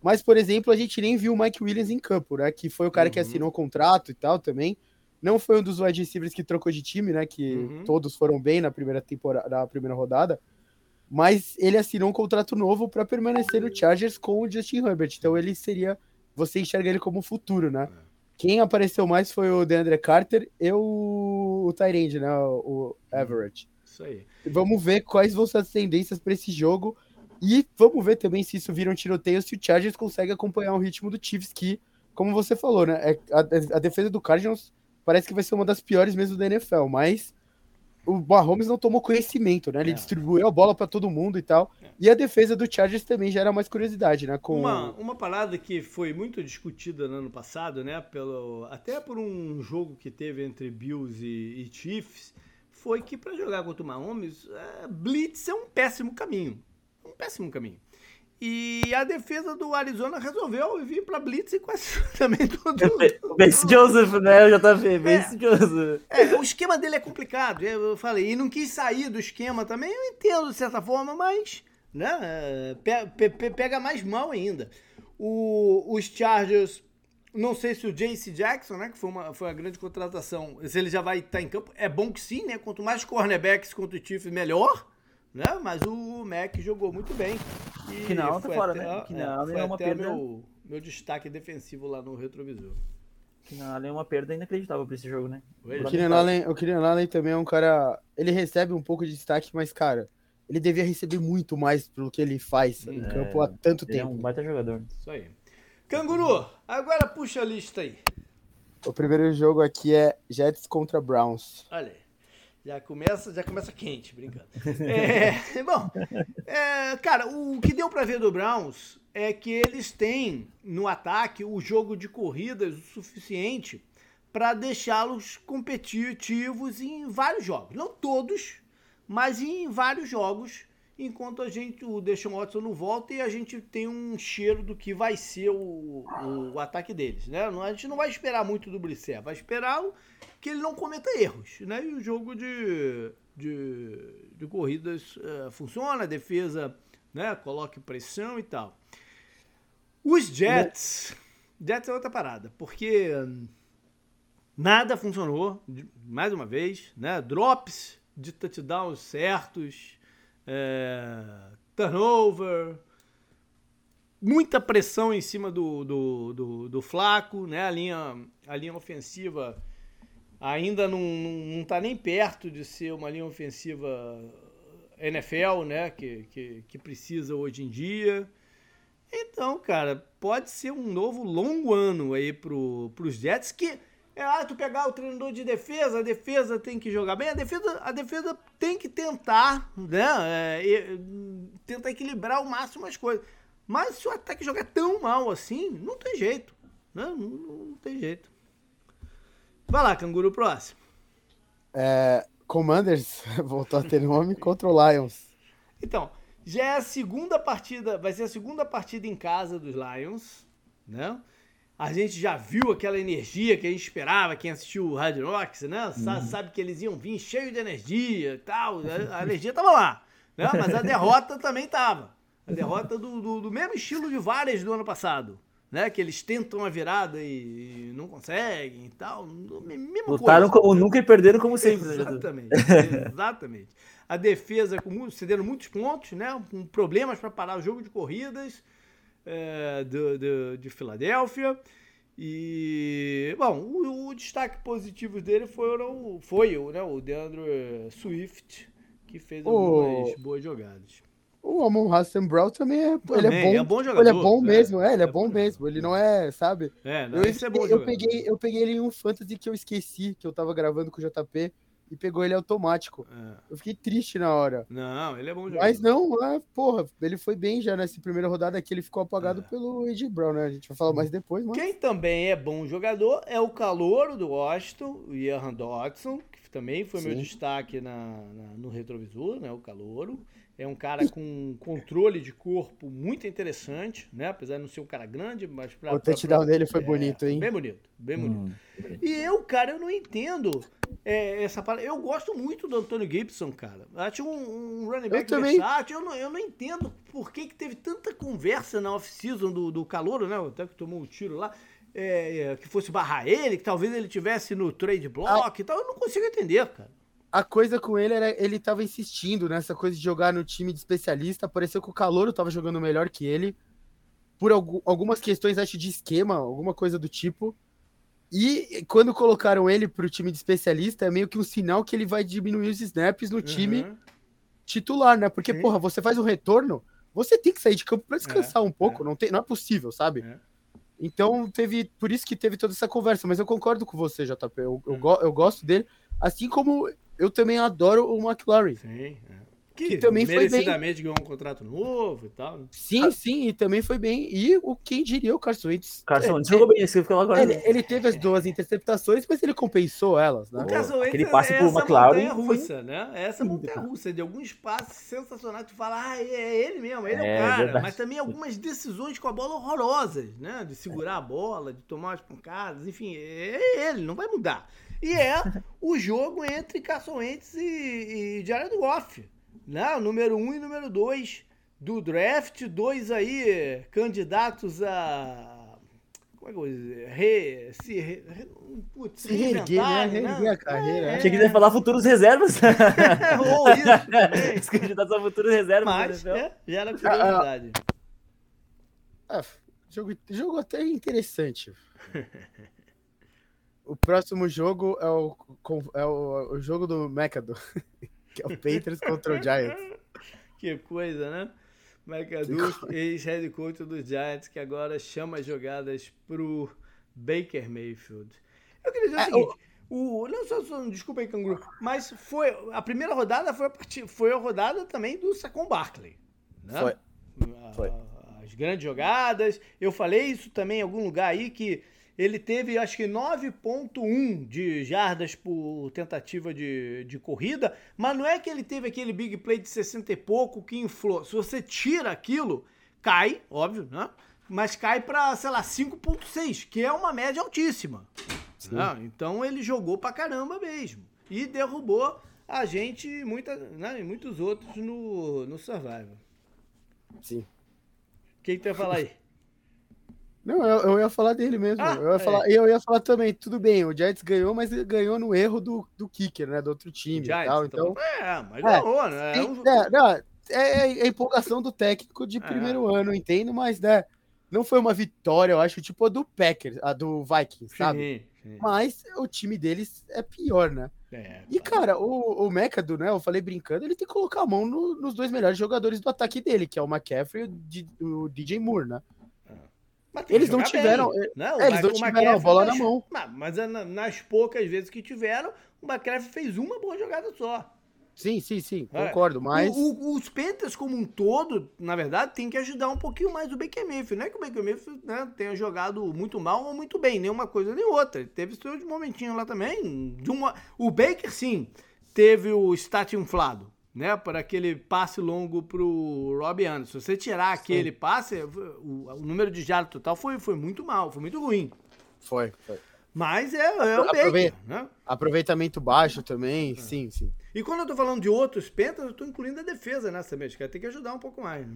Mas, por exemplo, a gente nem viu o Mike Williams em campo, né? Que foi o cara uhum. que assinou o contrato e tal também. Não foi um dos wide receivers que trocou de time, né? Que uhum. todos foram bem na primeira temporada, na primeira rodada mas ele assinou um contrato novo para permanecer no Chargers com o Justin Herbert. Então ele seria, você enxerga ele como futuro, né? É. Quem apareceu mais foi o DeAndre Carter e o, o Tyrande, né? O, o Everett. Isso aí. Vamos ver quais vão ser as tendências para esse jogo. E vamos ver também se isso vira um tiroteio, se o Chargers consegue acompanhar o ritmo do Chiefs, que, como você falou, né? É, a, a defesa do Cardinals parece que vai ser uma das piores mesmo da NFL, mas o Mahomes não tomou conhecimento, né? Ele é. distribuiu a bola para todo mundo e tal. É. E a defesa do Chargers também gera mais curiosidade, né? Com... Uma, uma parada que foi muito discutida no ano passado, né? Pelo, até por um jogo que teve entre Bills e, e Chiefs, foi que para jogar contra o Mahomes, é, blitz é um péssimo caminho. Um péssimo caminho. E a defesa do Arizona resolveu vir para Blitz e quase [LAUGHS] também tudo. Vince Joseph, né? Eu já tava vendo. É, Joseph. É, o esquema dele é complicado, eu falei. E não quis sair do esquema também, eu entendo de certa forma, mas né, pe, pe, pega mais mal ainda. O, os Chargers, não sei se o J.C. Jackson, né, que foi uma, foi uma grande contratação, se ele já vai estar em campo. É bom que sim, né? Quanto mais cornerbacks contra o Chiefs, melhor né? Mas o Mac jogou muito bem. E que não, tá fora, até, né? Que não, é, é uma perda. Meu, meu destaque defensivo lá no retrovisor. Que não, é uma perda inacreditável para esse jogo, né? O Keenan Allen, o Keenan Allen também é um cara. Ele recebe um pouco de destaque, mas, cara, ele devia receber muito mais pelo que ele faz em é, campo há tanto tempo. É um baita jogador. Isso aí. Canguru, agora puxa a lista aí. O primeiro jogo aqui é Jets contra Browns. Olha aí. Já começa, já começa quente, brincando. É, [LAUGHS] bom, é, cara, o que deu para ver do Browns é que eles têm no ataque o jogo de corridas o suficiente para deixá-los competitivos em vários jogos. Não todos, mas em vários jogos enquanto a gente, o Deshaun Watson não volta e a gente tem um cheiro do que vai ser o, o, ataque deles, né? A gente não vai esperar muito do Brisset, vai esperar que ele não cometa erros, né? E o jogo de, de, de corridas uh, funciona, a defesa né, coloque pressão e tal. Os Jets, Jets é outra parada, porque nada funcionou, mais uma vez, né? Drops de touchdowns certos, é, turnover, muita pressão em cima do, do, do, do, Flaco, né? A linha, a linha ofensiva ainda não, não tá nem perto de ser uma linha ofensiva NFL, né? Que, que, que precisa hoje em dia. Então, cara, pode ser um novo longo ano aí pro, pros Jets que é, ah, tu pegar o treinador de defesa, a defesa tem que jogar bem, a defesa, a defesa tem que tentar, né? É, tentar equilibrar ao máximo as coisas. Mas se o ataque jogar tão mal assim, não tem jeito. Né? Não, não, não tem jeito. Vai lá, canguru, próximo. É, Commanders [LAUGHS] voltou a ter nome contra o Lions. Então, já é a segunda partida, vai ser a segunda partida em casa dos Lions, né? A gente já viu aquela energia que a gente esperava, quem assistiu o Hard Rocks, né? Uhum. Sabe que eles iam vir cheio de energia e tal. A energia tava lá. Né? Mas a derrota também tava. A derrota do, do, do, mesmo estilo de várias do ano passado. Né? Que eles tentam a virada e, não conseguem e tal. Mesma Lutaram coisa. como nunca e perderam como sempre. Né, exatamente. exatamente. A defesa com, cedendo muitos pontos, né? Com problemas para parar o jogo de corridas é, do, do, de Filadélfia. E, bom, o, o, destaque positivo dele foram, foi né, o Deandre Swift, que fez algumas o... boas jogadas. O Amon Hassan Brown também é, também, ele é bom, é bom jogador. Ele é bom é, mesmo, é, ele é, é bom, bom mesmo. Ele não é, sabe? É, não, eu, esse é bom eu peguei, eu peguei ele em um fantasy que eu esqueci, que eu tava gravando com o JP e pegou ele automático. É. Eu fiquei triste na hora. Não, ele é bom jogador. Mas não, é, porra, ele foi bem já nessa primeira rodada que ele ficou apagado é. pelo Ed Brown, né? A gente vai falar mais depois, mas... Quem também é bom jogador é o calouro do Washington, o Ian Dodson, que também foi Sim. meu destaque na, na, no retrovisor, né? O calouro. É um cara com controle de corpo muito interessante, né? Apesar de não ser um cara grande, mas pra, O touchdown pra, dele foi é, bonito, hein? Bem bonito, bem bonito. Hum. E eu, cara, eu não entendo é, essa palavra. Eu gosto muito do Antônio Gibson, cara. Acho um, um running back eu versátil. Eu não, eu não entendo por que, que teve tanta conversa na off-season do, do Calouro, né? Até que tomou um tiro lá. É, é, que fosse barrar ele, que talvez ele tivesse no trade block ah. e tal. Eu não consigo entender, cara a coisa com ele era ele tava insistindo nessa coisa de jogar no time de especialista. Pareceu que o Calouro tava jogando melhor que ele. Por algumas questões, acho, de esquema, alguma coisa do tipo. E quando colocaram ele pro time de especialista, é meio que um sinal que ele vai diminuir os snaps no time uhum. titular, né? Porque, Sim. porra, você faz um retorno, você tem que sair de campo para descansar é, um pouco. É. Não, tem, não é possível, sabe? É. Então, teve. Por isso que teve toda essa conversa. Mas eu concordo com você, JP. Eu, eu, uhum. eu gosto dele. Assim como eu também adoro o McLaren. Sim, é. Que, que, também foi bem. ganhou um contrato novo e tal. Né? Sim, ah. sim, e também foi bem. E o quem diria o Carson Wentz. Carson Wentz é, jogou bem, esse ficou agora. Ele, ele, teve as duas interceptações, mas ele compensou elas, né? O Carson Wentz Aquele passe é pro McLaren russa, né? É essa montanha russa de alguns passes sensacionais. Tu fala, ah, é ele mesmo, ele é, é o cara. Verdade. Mas também algumas decisões com a bola horrorosas, né? De segurar a bola, de tomar as pancadas, enfim, é ele, não vai mudar. E é o jogo entre Carson Wentz e, e Jared Goff. Né? Número 1 um e número 2 do draft. Dois aí candidatos a. Como é que eu vou dizer? Re, se, re, putz, se reerguer, né? Reerguer né? a carreira. É. Achei que ia falar futuros reservas. [LAUGHS] Ou isso. Os candidatos a futuros reservas. Mas, é, já era curiosidade. Ah, ah, jogo, jogo até interessante. [LAUGHS] O próximo jogo é o, é o, o jogo do Mecado, [LAUGHS] que é o Patriots contra o Giants. Que coisa, né? McAdoo, ex-head coach dos Giants, que agora chama as jogadas pro Baker Mayfield. Eu queria dizer é, o seguinte. O, não, só, só, desculpa aí, Canguru, mas foi a primeira rodada foi a, foi a rodada também do Sacon Barkley. Né? Foi. foi. As grandes jogadas. Eu falei isso também em algum lugar aí que ele teve acho que 9.1 de jardas por tentativa de, de corrida, mas não é que ele teve aquele big play de 60 e pouco que inflou. Se você tira aquilo, cai, óbvio, né? Mas cai para, sei lá, 5.6, que é uma média altíssima. Né? Então ele jogou pra caramba mesmo. E derrubou a gente muita, né, e muitos outros no, no Survivor. Sim. Quem tu ia falar aí? [LAUGHS] Não, eu, eu, ia falar dele mesmo. Ah, eu, ia é. falar, eu ia falar também, tudo bem, o Giants ganhou, mas ganhou no erro do, do kicker, né? Do outro time Giants, e tal. Então, então, é, mas ganhou, né? É, um... é, não, é, é, é empolgação do técnico de é. primeiro ano, entendo, mas né, não foi uma vitória, eu acho, tipo a do Packers, a do Vikings, sabe? Sim, sim. Mas o time deles é pior, né? É, e, cara, o, o Mecado, né? Eu falei brincando, ele tem que colocar a mão no, nos dois melhores jogadores do ataque dele, que é o McCaffrey e o, o DJ Moore, né? Eles não tiveram. Bem, não, é, eles não tiveram a bola nas, na mão. Mas é nas poucas vezes que tiveram, o McCaffrey fez uma boa jogada só. Sim, sim, sim, concordo, mas... O, o, os Panthers como um todo, na verdade, tem que ajudar um pouquinho mais o Baker Mayfield. Não é que o Mayfield né, tenha jogado muito mal ou muito bem, nem uma coisa nem outra. Ele teve seus momentinhos lá também. De uma... O Baker, sim, teve o stat inflado né, para aquele passe longo para o Rob Anderson. Se você tirar aquele Sim. passe, o, o, número de jardas total foi, foi muito mal, foi muito ruim. Foi, foi. Mas é, é o Aprove... né? Aproveitamento baixo também, é. sim, sim. E quando eu tô falando de outros pentas, eu tô incluindo a defesa nessa mesmo, que tem que ajudar um pouco mais, né?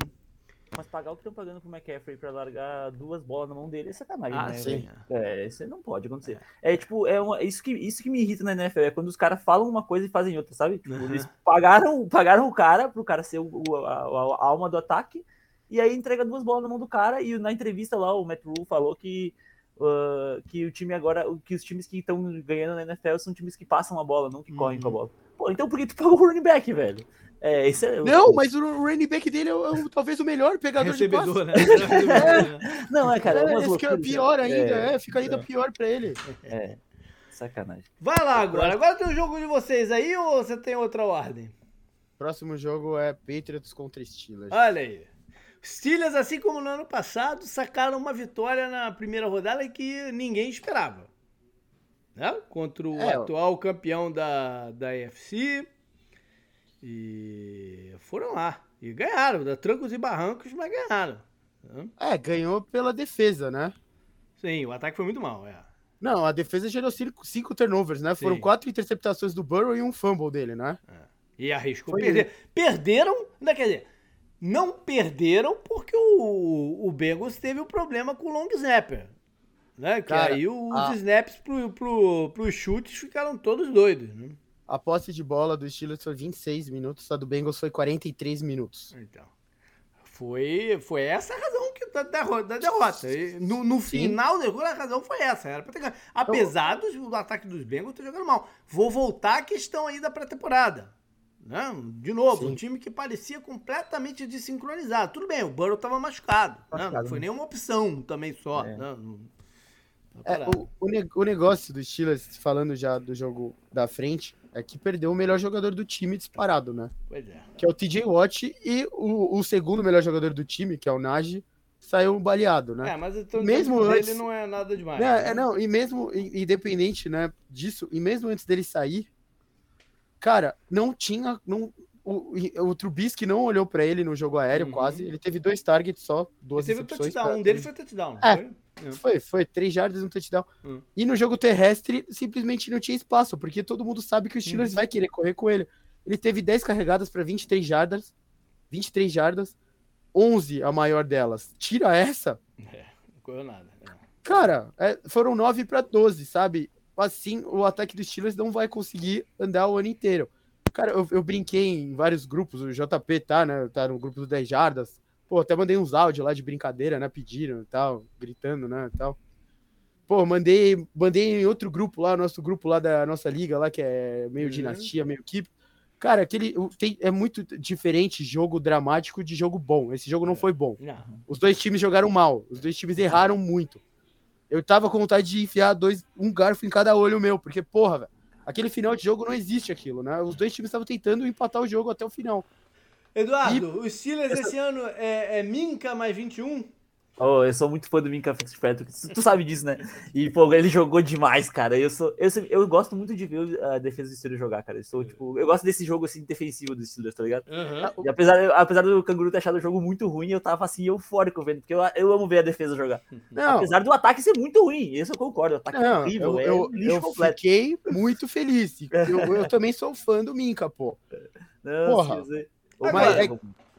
Mas pagar o que estão pagando pro McCaffrey pra largar duas bolas na mão dele é sacanagem, ah, né? Sim. É, isso não pode acontecer. É, é tipo, é uma, isso, que, isso que me irrita na NFL, é quando os caras falam uma coisa e fazem outra, sabe? Tipo, uhum. eles pagaram, pagaram o cara pro cara ser o, a, a, a, alma do ataque, e aí entrega duas bolas na mão do cara, e na entrevista lá o Matt Rule falou que Uh, que o time agora, que os times que estão ganhando na NFL são times que passam a bola, não que correm com a uhum. bola. Pô, então por que tu pagou o running back, velho? É, esse é, não, mas o running back dele é, o, talvez o melhor pegador Recebedor, de passe. Né? [LAUGHS] é. Não, é, cara. É, é fica pior ainda, é, é, fica ainda pior pra ele. É, sacanagem. Vai lá agora. Agora tem o jogo de vocês aí ou você tem outra ordem? Próximo jogo é Patriots contra Steelers. Olha aí. Steelers, assim como no ano passado, sacaram uma vitória na primeira rodada que ninguém esperava. Né? Contra o é, atual campeão da, da AFC e foram lá. E ganharam, da trancos e barrancos, mas ganharam. É, ganhou pela defesa, né? Sim, o ataque foi muito mal, é. Não, a defesa gerou cinco, cinco turnovers, né? Sim. Foram quatro interceptações do Burrow e um fumble dele, né? É. E arriscou perder. Perderam, não quer dizer, não perderam porque o, o Bengals teve o um problema com o long snapper. Né? Que Cara, aí os a... snaps pro, pro, pros chutes ficaram todos doidos, né? A posse de bola do Steelers foi 26 minutos, a do Bengals foi 43 minutos. Então. Foi, foi essa a razão que, da, derrota. Da derrota. No, no final do jogo, a razão foi essa. Era ter, apesar do, do ataque dos Bengals ter jogando mal. Vou voltar à questão aí da pré-temporada. Né? De novo, Sim. um time que parecia completamente desincronizado. Tudo bem, o Burrow estava machucado. machucado né? Não foi nenhuma opção também só. É. Né? É, o, o, o, negócio dos Steelers, falando já do jogo da frente, é que perdeu o melhor jogador do time disparado, né? Pois é. Que é o TJ Watt e o, o segundo melhor jogador do time, que é o Nagy, saiu baleado, né? É, mas então mesmo antes, ele não é nada demais. É, né? é, não, e mesmo independente, né, disso, e mesmo antes dele sair, cara, não tinha, não, o, o Trubisky não olhou para ele no jogo aéreo uhum. quase, ele teve dois targets só, duas ele teve touchdown, pra... um deles foi touchdown. É, foi? Foi, foi, três jardas, um touchdown. Hum. E no jogo terrestre, simplesmente não tinha espaço, porque todo mundo sabe que o Steelers hum. vai querer correr com ele. Ele teve 10 carregadas para 23 jardas, 23 jardas, 11 a maior delas. Tira essa. É, não correu nada. Cara, é, foram 9 para 12, sabe? Assim, o ataque dos Steelers não vai conseguir andar o ano inteiro. Cara, eu, eu brinquei em vários grupos, o JP tá, né? Tá no grupo do 10 jardas. Pô, até mandei uns áudios lá de brincadeira, né? Pediram e tal, gritando, né? E tal. Pô, mandei, mandei em outro grupo lá, nosso grupo lá da nossa liga, lá, que é meio uhum. dinastia, meio equipe. Cara, aquele tem, é muito diferente jogo dramático de jogo bom. Esse jogo não é. foi bom. Os dois times jogaram mal. Os dois times erraram muito. eu tava com vontade de enfiar dois, um garfo em cada olho meu, porque, porra, velho, aquele final de jogo não existe aquilo, né? Os dois times estavam tentando empatar o jogo até o final. Eduardo, e... os Steelers esse ano é, é Minca mais 21? Oh, eu sou muito fã do Minka Fitzpatrick, tu sabe disso, né? E, pô, ele jogou demais, cara. Eu, sou, eu, eu gosto muito de ver a defesa do Steelers jogar, cara. Eu, sou, tipo, eu gosto desse jogo, assim, defensivo do Steelers, tá ligado? Uhum. E apesar, apesar do Canguru ter achado o jogo muito ruim, eu tava, assim, eufórico vendo, porque eu, eu amo ver a defesa jogar. Não. Apesar do ataque ser muito ruim, isso eu concordo. O ataque é Não, é horrível, eu, é eu, eu fiquei muito feliz. Eu, eu também sou fã do Minka, pô. [LAUGHS] Não, Porra. Sim, mas é,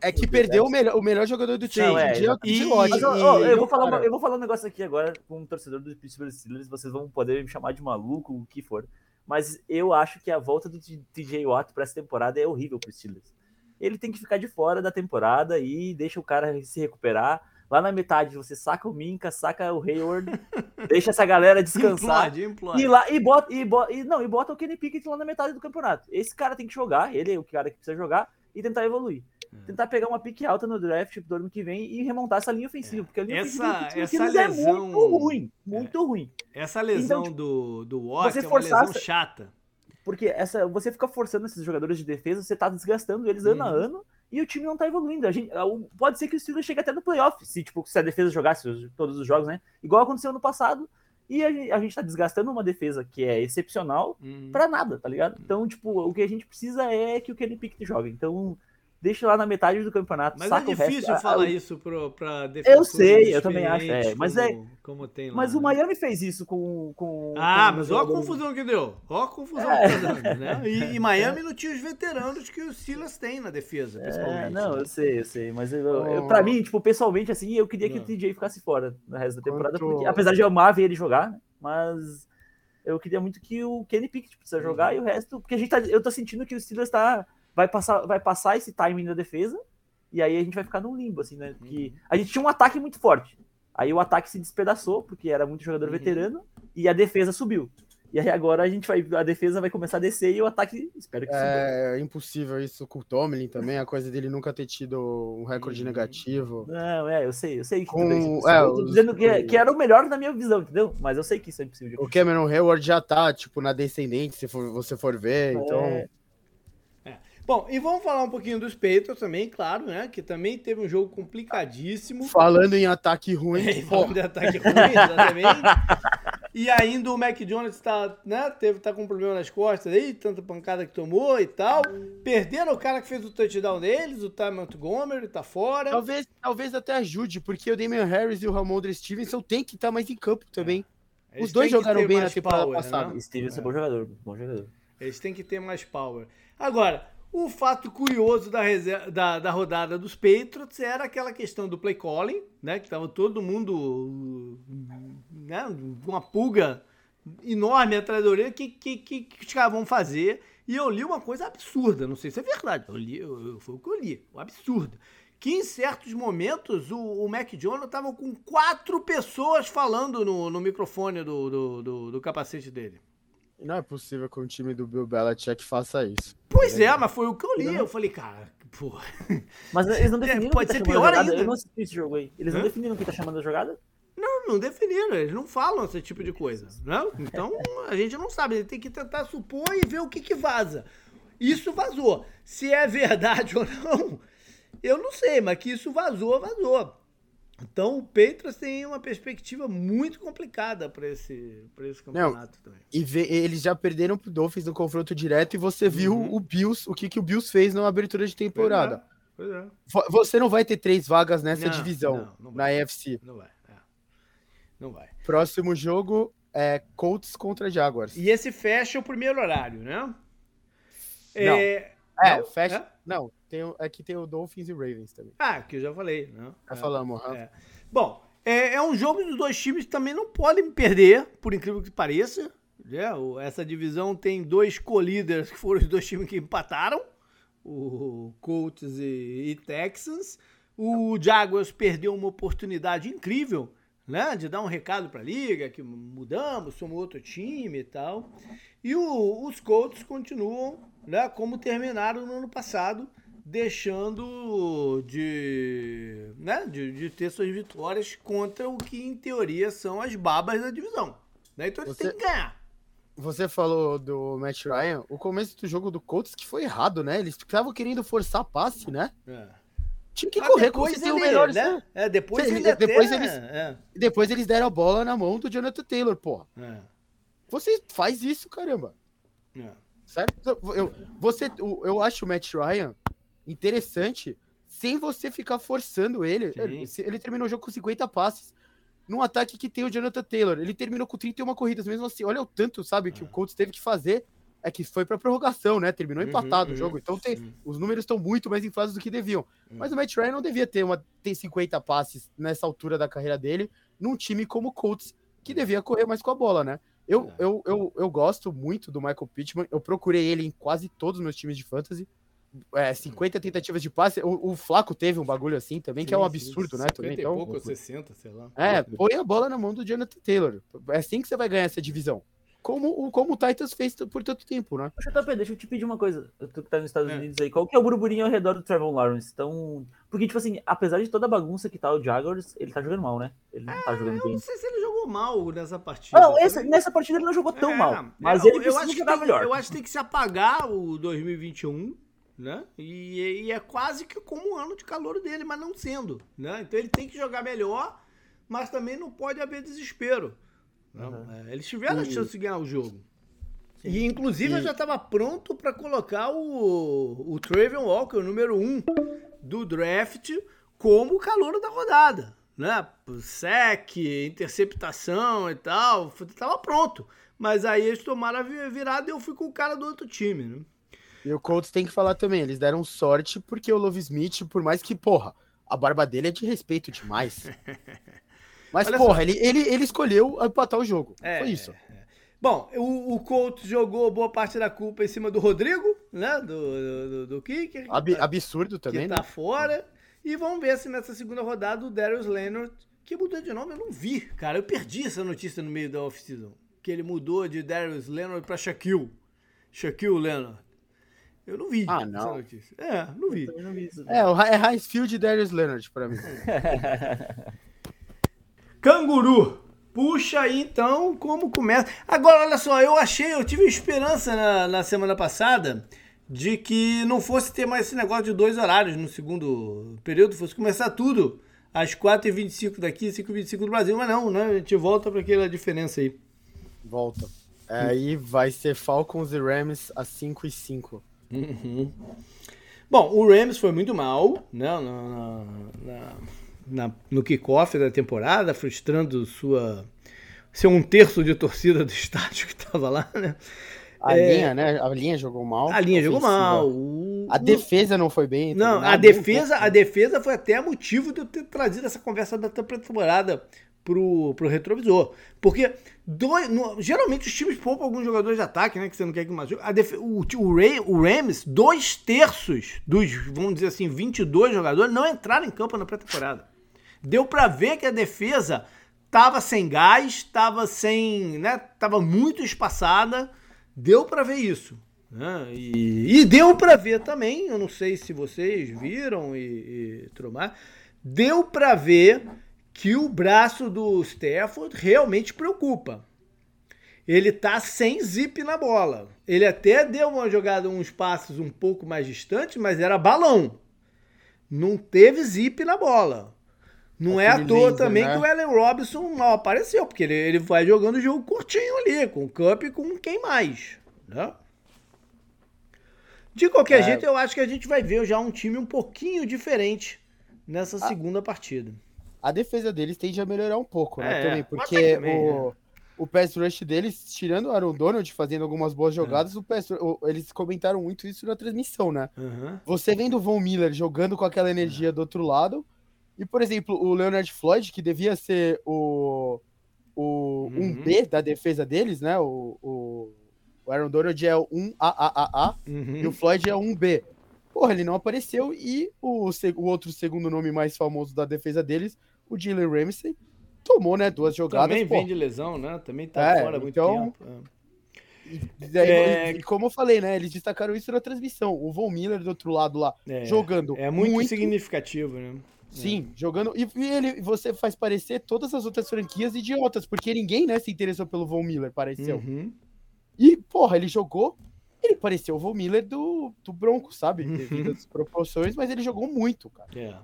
é que perdeu o melhor, o melhor jogador do time. Não, é, dia, e, mas, ó, eu, vou falar uma, eu vou falar um negócio aqui agora com um torcedor do Pittsburgh Steelers. Vocês vão poder me chamar de maluco, o que for. Mas eu acho que a volta do TJ Watt para essa temporada é horrível para Steelers. Ele tem que ficar de fora da temporada e deixa o cara se recuperar. Lá na metade você saca o Minka, saca o Hayward, [LAUGHS] deixa essa galera descansar. Implode, implode. E lá e bota, e bota e, não, e bota o Kenny Pickett lá na metade do campeonato. Esse cara tem que jogar, ele é o cara que precisa jogar e tentar evoluir. Hum. Tentar pegar uma pique alta no draft do ano que vem e remontar essa linha ofensiva, é. porque a linha essa, ofensiva essa lesão... é muito ruim, muito é. ruim. Essa lesão então, tipo, do, do Watt é uma lesão chata. Porque essa, você fica forçando esses jogadores de defesa, você tá desgastando eles ano a uhum. ano e o time não tá evoluindo. A gente, pode ser que o Steelers chegue até no playoff, se, tipo, se a defesa jogasse todos os jogos, né? Igual aconteceu no passado. E a gente, tá desgastando uma defesa que é excepcional uhum. para nada, tá ligado? Então, tipo, o que a gente precisa é que o Kenny Pickett jogue. Então, deixa lá na metade do campeonato. Mas é difícil resto. falar isso pro, pra Eu sei, eu também acho. É, mas como, é. Como tem lá, mas o né? Miami fez isso com. com ah, com mas olha a confusão que deu. Olha a confusão é. que tá dando, né? [LAUGHS] E, e, Miami não tinha os veteranos que os Silas têm na defesa, é, principalmente. É, não, eu sei, eu sei. Mas eu, oh. eu, pra mim, tipo, pessoalmente, assim, eu queria que não. o TJ ficasse fora no resto da temporada. Quanto... Porque, apesar de eu amar ver ele jogar, né? Mas eu queria muito que o Kenny Pickett precisa jogar uhum. e o resto. Porque a gente tá, eu tô sentindo que o Steelers tá vai passar, vai passar esse timing da defesa, e aí a gente vai ficar num limbo, assim, né? Porque uhum. a gente tinha um ataque muito forte. Aí o ataque se despedaçou, porque era muito jogador uhum. veterano, e a defesa subiu. E aí agora a gente vai, a defesa vai começar a descer e o ataque, espero que É, é impossível isso com o Tomlin também, a coisa dele nunca ter tido um recorde uhum. negativo. Não, é, eu sei, eu sei que com, é, eu tô dizendo que, que, era o melhor na minha visão, entendeu? Mas eu sei que isso é impossível. O Cameron Hayward já tá, tipo, na descendente, se for, você for ver, é. então... Bom, e vamos falar um pouquinho dos Patriots também, claro, né? Que também teve um jogo complicadíssimo. Falando em ataque ruim. É, [LAUGHS] falando em ataque ruim, exatamente. e ainda o Mac Jones está, né? Teve, tá com um problema nas costas aí, tanta pancada que tomou e tal. Perderam o cara que fez o touchdown deles, o Ty Montgomery, tá fora. Talvez, talvez até ajude, porque o Damian Harris e o Ramondre Stevenson tem que estar tá mais em campo também. É. Os dois jogaram bem na temporada power, passada. Né? Stevenson é bom jogador, bom jogador. Eles têm que ter mais power. Agora, o fato curioso da, da, da, rodada dos Patriots era aquela questão do play calling, né? Que estava todo mundo né, uma pulga enorme atrás da orelha. O que, que, que, que os caras vão fazer? E eu li uma coisa absurda, não sei se é verdade, eu li, eu, foi o que eu li, um absurdo. Que em certos momentos o, o Mac Jones estava com quatro pessoas falando no, no microfone do, do, do, do capacete dele. Não é possível que um time do Bill Belichick faça isso. Pois é, mas foi o que eu li. Não. Eu falei, cara, porra. Mas eles não [LAUGHS] é, definiram. É, pode ser pior ainda. Eu não assisti esse jogo aí. Eles não definiram quem tá chamando a jogada? Não, não definiram. Eles não falam esse tipo de coisa. Não? Então a gente não sabe. Ele tem que tentar supor e ver o que, que vaza. Isso vazou. Se é verdade [LAUGHS] ou não, eu não sei, mas que isso vazou, vazou. Então o Patriots tem uma perspectiva muito complicada para esse, esse campeonato Não, também. E vê, eles já perderam pro Dolphins no confronto direto e você uhum. viu o Bills, o que, que o Bills fez na abertura de temporada. Pois é, pois é. Você não vai ter três vagas nessa não, divisão não, na AFC. Não vai. É. Não vai. Próximo jogo é Colts contra Jaguars. E esse fecha o primeiro horário, né? Não. É, é fecha. É? Não, tem, aqui tem o Dolphins e Ravens também. Ah, que eu já falei, né? Já é, falamos, é. Bom, é, é, um jogo dos dois times que também não podem perder, por incrível que pareça. É, essa divisão tem dois co-líderes que foram os dois times que empataram, o Colts e, e Texans. O Jaguars perdeu uma oportunidade incrível, né, de dar um recado para a liga que mudamos, somos outro time e tal. E o, os Colts continuam, né, como terminaram no ano passado, deixando de, né, de, de, ter suas vitórias contra o que, em teoria, são as babas da divisão. Né? Então ele Você... tem que ganhar. Você falou do Matt Ryan, o começo do jogo do Colts que foi errado, né? Eles estavam querendo forçar passe, né? É. Tinha que Mas correr com o melhor, né? É, depois, Cê, ele depois eles é. depois eles deram a bola na mão do Jonathan Taylor, pô. É. Você faz isso, caramba. É. Certo? Eu, você, eu acho o Matt Ryan interessante sem você ficar forçando ele. Ele, ele terminou o jogo com 50 passes num ataque que tem o Jonathan Taylor. Ele terminou com 31 corridas, mesmo assim. Olha o tanto, sabe, que o é. Colts teve que fazer. É que foi pra prorrogação, né? Terminou uhum, empatado uhum, o jogo. Então tem, os números estão muito mais inflados do que deviam. Uhum. Mas o Matt Ryan não devia ter uma tem 50 passes nessa altura da carreira dele num time como o Colts, que devia correr mais com a bola, né? Eu, é. eu, eu, eu gosto muito do Michael Pittman. Eu procurei ele em quase todos os meus times de fantasy é, 50 tentativas de passe. O, o, Flaco teve um bagulho assim também, sim, que é um absurdo, sim, né? Também, então, pouco, 60, sei lá. É, põe a bola na mão do Jonathan Taylor. É assim que você vai ganhar essa divisão. Como, como o Titans fez por tanto tempo, né? JP, deixa eu te pedir uma coisa. Tu que tá nos Estados é. Unidos aí, qual que é o burburinho ao redor do Trevor Lawrence? Então. Porque, tipo assim, apesar de toda a bagunça que tá o Jaguars, ele tá jogando mal, né? Ele não tá jogando bem. Eu não sei se ele jogou mal nessa partida. Não, esse, nessa partida ele não jogou tão é, mal. Mas ele precisa eu jogar tem, melhor. Eu acho que tem que se apagar o 2021 né? E, e, é quase que como um ano de calor dele, mas não sendo, né? Então ele tem que jogar melhor, mas também não pode haver desespero. Uhum. É, eles tiveram a chance de ganhar o jogo. Sim. E inclusive eu já estava pronto para colocar o, o Walker, o número um do draft, como o calor da rodada. Né? Sec, interceptação e tal, estava pronto. Mas aí eles tomaram a virada e eu fui com o cara do outro time. Né? E o Colts tem que falar também, eles deram sorte porque o Love Smith, por mais que, porra, a barba dele é de respeito demais. [LAUGHS] Mas, Olha porra, ele, ele, ele escolheu empatar o jogo. É, Foi isso. É. Bom, o, o Colts jogou boa parte da culpa em cima do Rodrigo, né? Do, do, do Kicker. Ab, absurdo também, que tá né? fora. E vamos ver se nessa segunda rodada o Darius Leonard, que mudou de nome, eu não vi, cara. Eu perdi essa notícia no meio da off-season. Que ele mudou de Darius Leonard pra Shaquille. Shaquille Leonard. Eu não vi ah, não. essa notícia. É, não vi. Não vi é, é Highfield e Darius Leonard pra mim. [LAUGHS] Canguru. Puxa aí então como começa. Agora, olha só, eu achei, eu tive esperança na, na semana passada de que não fosse ter mais esse negócio de dois horários no segundo período, fosse começar tudo às 4h25 daqui e 5h25 do Brasil, mas não, né? A gente volta para aquela diferença aí. Volta. Aí vai ser Falcons e Rams às 5 h 5 Uhum. Bom, o Rams foi muito mal né, na, na, na, no kickoff da temporada, frustrando sua seu um terço de torcida do [LAUGHS] estádio que estava lá, né? A é, linha, né? A linha jogou mal. A linha jogou mal. O, a defesa não foi bem. Não, a defesa, a defesa foi até motivo de eu ter trazido essa conversa da temporada pro, pro retrovisor. Porque dois, no, geralmente os times poupam alguns jogadores de ataque, né? Que você não quer que mais def, o, o, Ray, o Rams, dois terços dos, vamos dizer assim, 22 jogadores não entraram em campo na pré-temporada. Deu para ver que a defesa tava sem gás, tava sem, né? Tava muito espaçada. Deu para ver isso. Né? E, e deu para ver também, eu não sei se vocês viram e, e tromar, deu para ver que o braço do Stafford realmente preocupa. Ele tá sem zip na bola. Ele até deu uma jogada, uns passos um pouco mais distantes, mas era balão. Não teve zip na bola. Não Aquele é à toa laser, também né? que o Allen Robinson mal apareceu, porque ele, ele vai jogando o jogo curtinho ali, com o Cup e com quem mais. Né? De qualquer é. jeito, eu acho que a gente vai ver já um time um pouquinho diferente nessa ah. segunda partida a defesa deles tende a melhorar um pouco, né? É, também, porque também, o, né? o pass rush deles, tirando o Aaron Donald fazendo algumas boas é. jogadas, é. o pass, o, eles comentaram muito isso na transmissão, né? Uhum. Você vendo o Von Miller jogando com aquela energia do outro lado, e, por exemplo, o Leonard Floyd, que devia ser o, o uhum. 1B da defesa deles, né? O, o, o Aaron Donald é o 1AAAA uhum. e o Floyd é o 1B. Porra, ele não apareceu e o, o outro segundo nome mais famoso da defesa deles o Jalen Ramsey tomou, né, duas jogadas. Também pô. vem de lesão, né? Também tá é, fora muito então... tempo. É. E, daí, é... e, como eu falei, né? Eles destacaram isso na transmissão. O Von Miller do outro lado lá, é, jogando. É muito, muito, significativo, né? Sim, é. jogando. E, e, ele, você faz parecer todas as outras franquias idiotas, porque ninguém, né, se interessou pelo Von Miller, pareceu. Uhum. E, porra, ele jogou. Ele pareceu o Von Miller do, do Bronco, sabe? [LAUGHS] Devido às proporções, mas ele jogou muito, cara. É.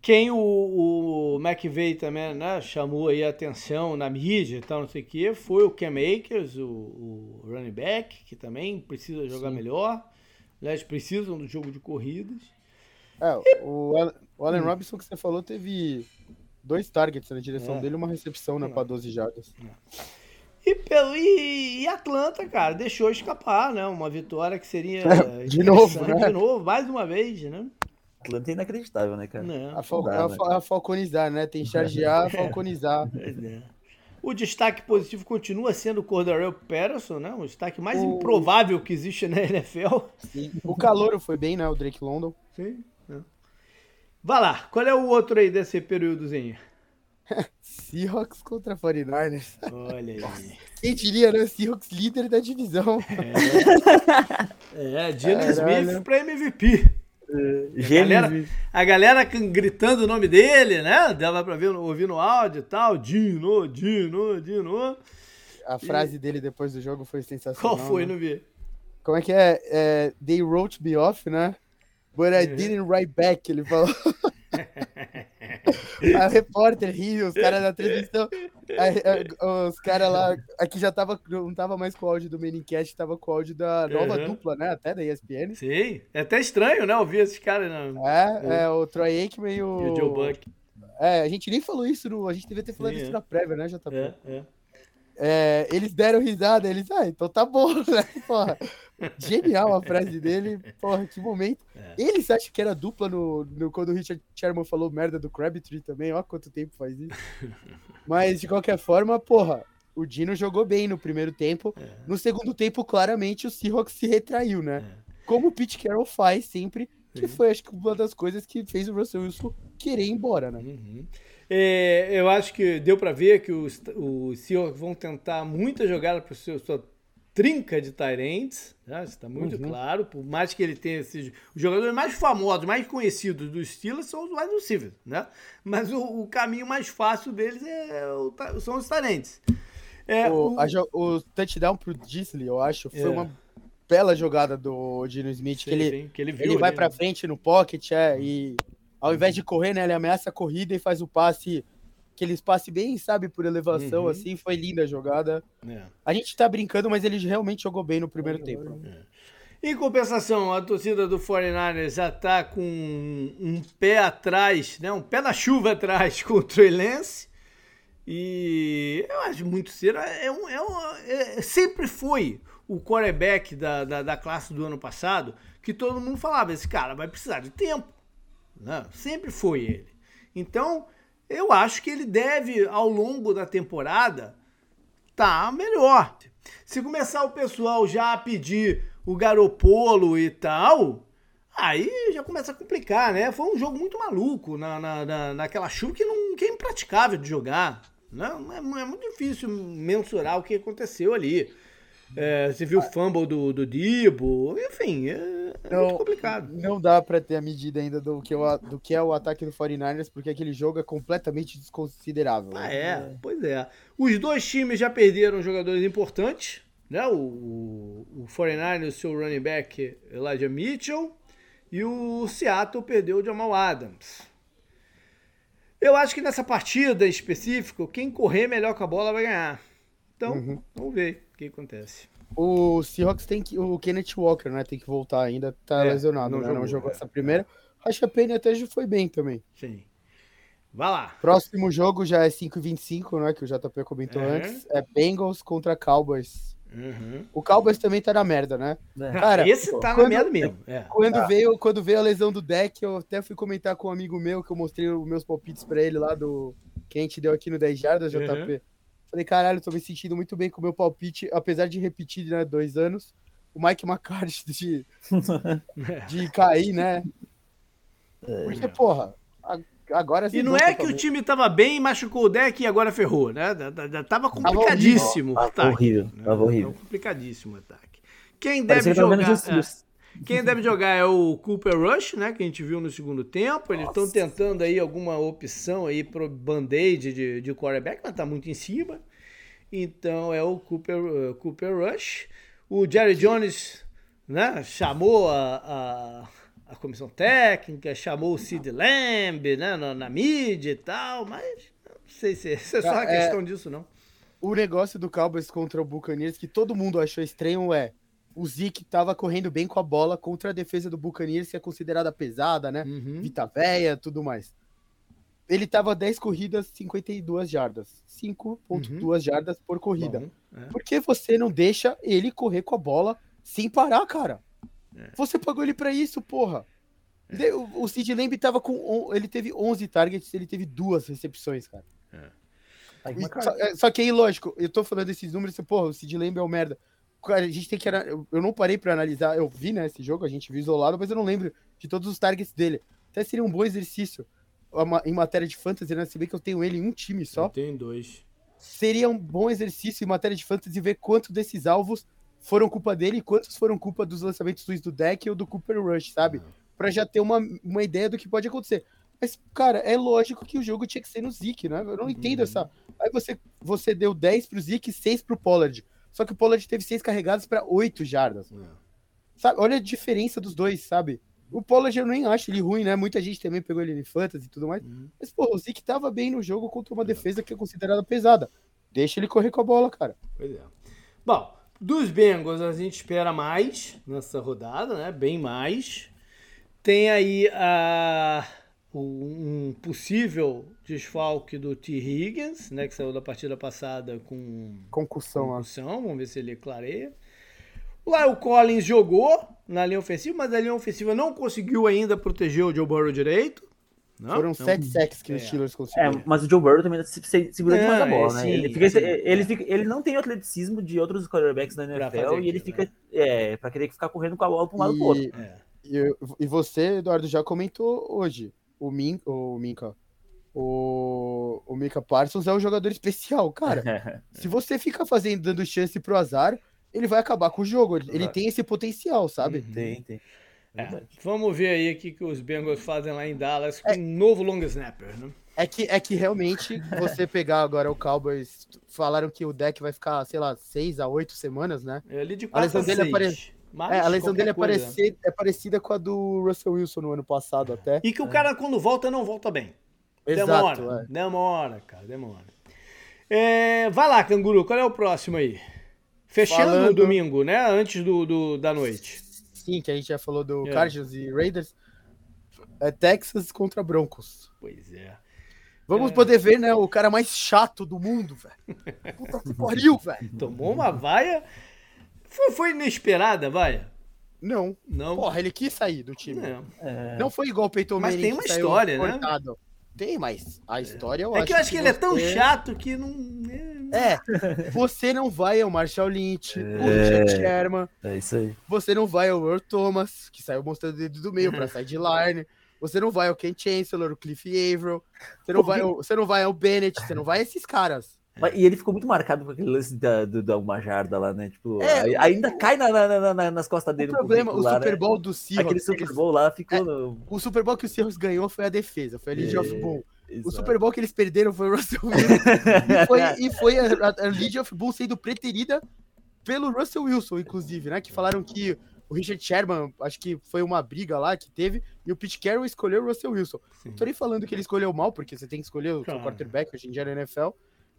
Quem o, o McVeigh também né, chamou aí a atenção na mídia e tal, não sei o quê, foi o Cam Akers, o, o running back, que também precisa jogar Sim. melhor. Aliás, precisam do jogo de corridas. É, e... o, o Allen hum. Robinson que você falou teve dois targets na direção é. dele e uma recepção né, para 12 jardas. É. E, pelo, e, e, Atlanta, cara, deixou escapar, né? Uma vitória que seria [LAUGHS] de novo, né? de novo, mais uma vez, né? Atlanta é inacreditável, né, cara? A, fal Dá, né? a, falconizar, né? Tem chargear, [LAUGHS] falconizar. É. O destaque positivo continua sendo o Cordarel Patterson, né? O destaque mais o... improvável que existe na NFL. Sim. O calor foi bem, né? O Drake London. Sim. Vai lá, qual é o outro aí desse períodozinho? Seahawks contra 49ers. Olha aí. Quem diria, né? Seahawks líder da divisão. É, é Smith para MVP. É, a, galera, a galera gritando o nome dele, né? Dava pra ver, ouvir no áudio e tal. Dino, Dino, Dino. A frase e... dele depois do jogo foi sensacional. Qual foi, né? não vi? Como é que é? é? They wrote me off, né? But I didn't write back, ele falou. [LAUGHS] a repórter riu, os caras da transmissão. os caras lá. Aqui já tava. Não tava mais com o áudio do Menicast, tava com o áudio da nova uhum. dupla, né? Até da ESPN. Sim. É até estranho, né? Ouvir esses caras. Né? É, é, o Troy Aikman e o. E o Joe Buck. É, a gente nem falou isso no. A gente devia ter falado Sim, isso é. na prévia, né, JP? É, é. É, eles deram risada, eles, ah, então tá bom, [LAUGHS] né? Porra, genial a frase dele, porra, que momento. É. Eles acham que era dupla no, no, quando o Richard Sherman falou merda do Crabtree também, ó quanto tempo faz isso. [LAUGHS] Mas, de qualquer forma, porra, o Dino jogou bem no primeiro tempo. É. No segundo tempo, claramente, o Seahawks se retraiu, né? É. Como o Pete Carroll faz sempre, que foi, acho que, uma das coisas que fez o Russell Wilson querer ir embora, né? Uhum. É, eu acho que deu para ver que os, os Seahawks vão tentar muita jogada para sua trinca de Tyrants, né? está muito uhum. claro. Por mais que ele tenha esses. Os jogadores mais famosos, mais conhecidos dos Steelers são os wide receivers, né? Mas o, o, caminho mais fácil deles é, o, são os Tyrants. É, o, o... A, o touchdown pro Disley, eu acho, foi é. uma bela jogada do Dino Smith. Sim, que ele, sim, que ele, viu, ele vai para frente no pocket é, e ao invés de correr, né, ele ameaça a corrida e faz o passe, aqueles passe bem, sabe, por elevação, uhum. assim, foi linda a jogada. É. A gente tá brincando, mas ele realmente jogou bem no primeiro é. tempo. É. Em compensação, a torcida do 49ers já tá com um pé atrás, né, um pé na chuva atrás [LAUGHS] com o Lance. E eu acho muito cedo. É um, é um, é, sempre foi o quarterback da, da, da, classe do ano passado que todo mundo falava: esse cara vai precisar de tempo. Né? Sempre foi ele. Então, eu acho que ele deve, ao longo da temporada, tá melhor. Se começar o pessoal já a pedir o Garopolo e tal, aí já começa a complicar, né? Foi um jogo muito maluco na, na, na naquela chuva que, não, que é impraticável de jogar. Não, é, é muito difícil mensurar o que aconteceu ali. É, você viu o fumble do, do Dibo, enfim, é, é não, muito complicado. Não dá para ter a medida ainda do que, o, do que é o ataque do 49ers, porque aquele jogo é completamente desconsiderável. Ah, é, é, pois é. Os dois times já perderam jogadores importantes, né? O, o, o 49ers, seu running back Elijah Mitchell, e o Seattle perdeu o Jamal Adams. Eu acho que nessa partida em específico, quem correr melhor com a bola vai ganhar. Então, uhum. vamos ver que acontece. O Seahawks tem que. O Kenneth Walker, né? Tem que voltar ainda. Tá é, lesionado, não né? Jogou, não jogou é, essa primeira. Acho que a Penny até já foi bem também. Sim. Vai lá. Próximo jogo já é 5h25, né? Que o JP comentou uhum. antes. É Bengals contra Cowboys. Uhum. O Cowboys também tá na merda, né? É. Cara, esse tá quando, na merda mesmo. É. Quando, ah. veio, quando veio a lesão do deck, eu até fui comentar com um amigo meu que eu mostrei os meus palpites pra ele lá do. Que a gente deu aqui no 10 Jardas, JP. Uhum. Falei, caralho, tô me sentindo muito bem com o meu palpite, apesar de repetir, né, dois anos. O Mike McCarthy [LAUGHS] de, [LAUGHS] de cair, né? É, Porque, porra, agora E não é que o time tava bem, machucou o deck e agora ferrou, né? Tava complicadíssimo tava o ataque. Horrível, né? tava horrível. Tava complicadíssimo o ataque. Quem deve jogar... É, quem deve jogar é o Cooper Rush, né? Que a gente viu no segundo tempo. Eles estão tentando aí alguma opção aí pro band-aid de, de quarterback, mas tá muito em cima. Então é o Cooper, uh, Cooper Rush. O Jerry Jones né, chamou a, a, a comissão técnica, chamou o Sid Lamb né, na, na mídia e tal, mas não sei se, se é só a é, questão disso, não. O negócio do Cowboys contra o Buccaneers que todo mundo achou estranho é o Zeke tava correndo bem com a bola contra a defesa do Buccaneers, que é considerada pesada, né? Uhum. Vita véia, tudo mais. Ele tava 10 corridas, 52 jardas. 5.2 uhum. jardas por corrida. Bom, é. Por que você não deixa ele correr com a bola sem parar, cara? É. Você pagou ele para isso, porra. É. O, o Sid Lamb tava com. Ele teve 11 targets, ele teve duas recepções, cara. É. E, só, é, só, que aí, lógico, eu tô falando desses números, porra, o Sid Lamb é um merda a gente tem que. Eu não parei para analisar, eu vi, né, esse jogo, a gente viu isolado, mas eu não lembro de todos os targets dele. Até seria um bom exercício em matéria de fantasy, né? Se bem que eu tenho ele em um time só. Eu tenho dois. Seria um bom exercício em matéria de fantasy ver quantos desses alvos foram culpa dele e quantos foram culpa dos lançamentos do deck ou do Cooper Rush, sabe? Uhum. Para já ter uma, uma ideia do que pode acontecer. Mas, cara, é lógico que o jogo tinha que ser no Zeke, né? Eu não entendo uhum. essa. Aí você, você deu 10 pro Zeke e 6 pro Pollard. Só que o Pollard teve seis carregadas para oito jardas. É. Sabe? Olha a diferença dos dois, sabe? O Pollard eu nem acho ele ruim, né? Muita gente também pegou ele em fantasy e tudo mais. Uhum. Mas, pô, o Zeke tava bem no jogo contra uma é. defesa que é considerada pesada. Deixa ele correr com a bola, cara. Pois é. Bom, dos Bengals a gente espera mais nessa rodada, né? Bem mais. Tem aí a um possível desfalque do T. Higgins, né, que saiu da partida passada com concussão. concussão vamos ver se ele clareia. Lá o Collins jogou na linha ofensiva, mas a linha ofensiva não conseguiu ainda proteger o Joe Burrow direito. Não? Foram então, sete sacks que é. os Steelers conseguiram. É, mas o Joe Burrow também segura é, demais a bola, né? Sim, ele, fica, sim, ele, é. fica, ele não tem o atleticismo de outros quarterbacks da NFL e ele fica né? é, para querer ficar correndo com a bola para um lado e, pro outro. E, e você, Eduardo, já comentou hoje o, Min, o Minka, o, o Mika Parsons é um jogador especial, cara. [LAUGHS] se você fica fazendo, dando chance pro azar, ele vai acabar com o jogo. Ele, ele tem esse potencial, sabe? Uhum. Tem, tem. É, vamos ver aí o que, que os Bengals fazem lá em Dallas com é, um novo long snapper, né? É que, é que realmente você [LAUGHS] pegar agora o Cowboys, falaram que o deck vai ficar, sei lá, seis a oito semanas, né? É ali de quatro a lesão dele apare... é, a lesão dele é, parecer, é parecida com a do Russell Wilson no ano passado até. E que o é. cara, quando volta, não volta bem. Exato, demora, é. demora, cara, demora. É, vai lá, Canguru, qual é o próximo aí? Fechando Falando... o domingo, né? Antes do, do, da noite. Sim, que a gente já falou do é. Cardinals e Raiders. É Texas contra Broncos. Pois é. Vamos é. poder ver, né? O cara mais chato do mundo, velho. [LAUGHS] Puta que pariu, velho. Tomou uma vaia. Foi, foi inesperada, vaia? Não. Não. Porra, ele quis sair do time. Não, é... não foi igual o Peyton Manning. Mas tem uma história, né? Cortado. Tem, mas a história eu é acho. É que eu acho que, que ele você... é tão chato que não. É, você não vai ao Marshall Lynch, é... o Richard Sherman. É isso aí. Você não vai ao Earl Thomas, que saiu mostrando o dedo do meio pra [LAUGHS] sideline. Você não vai ao Ken Chancellor, o Cliff Averill. Você não, vai ao, você não vai ao Bennett, você não vai a esses caras. Mas, e ele ficou muito marcado com aquele lance da, do, da uma jarda lá, né? Tipo, é, ainda cai na, na, na, nas costas dele. O problema, o Super né? Bowl né? do Seahawks. Aquele Super Bowl lá ficou. É, no... O Super Bowl que o Seahawks ganhou foi a defesa, foi a Legion é, of Boom. O Super Bowl que eles perderam foi o Russell Wilson. e foi, e foi a, a, Legion of Boom sendo preterida pelo Russell Wilson, inclusive, né? Que falaram que o Richard Sherman, acho que foi uma briga lá que teve, e o Pete Carroll escolheu o Russell Wilson. Sim. Não tô nem falando que ele escolheu mal, porque você tem que escolher o seu quarterback hoje em dia na NFL.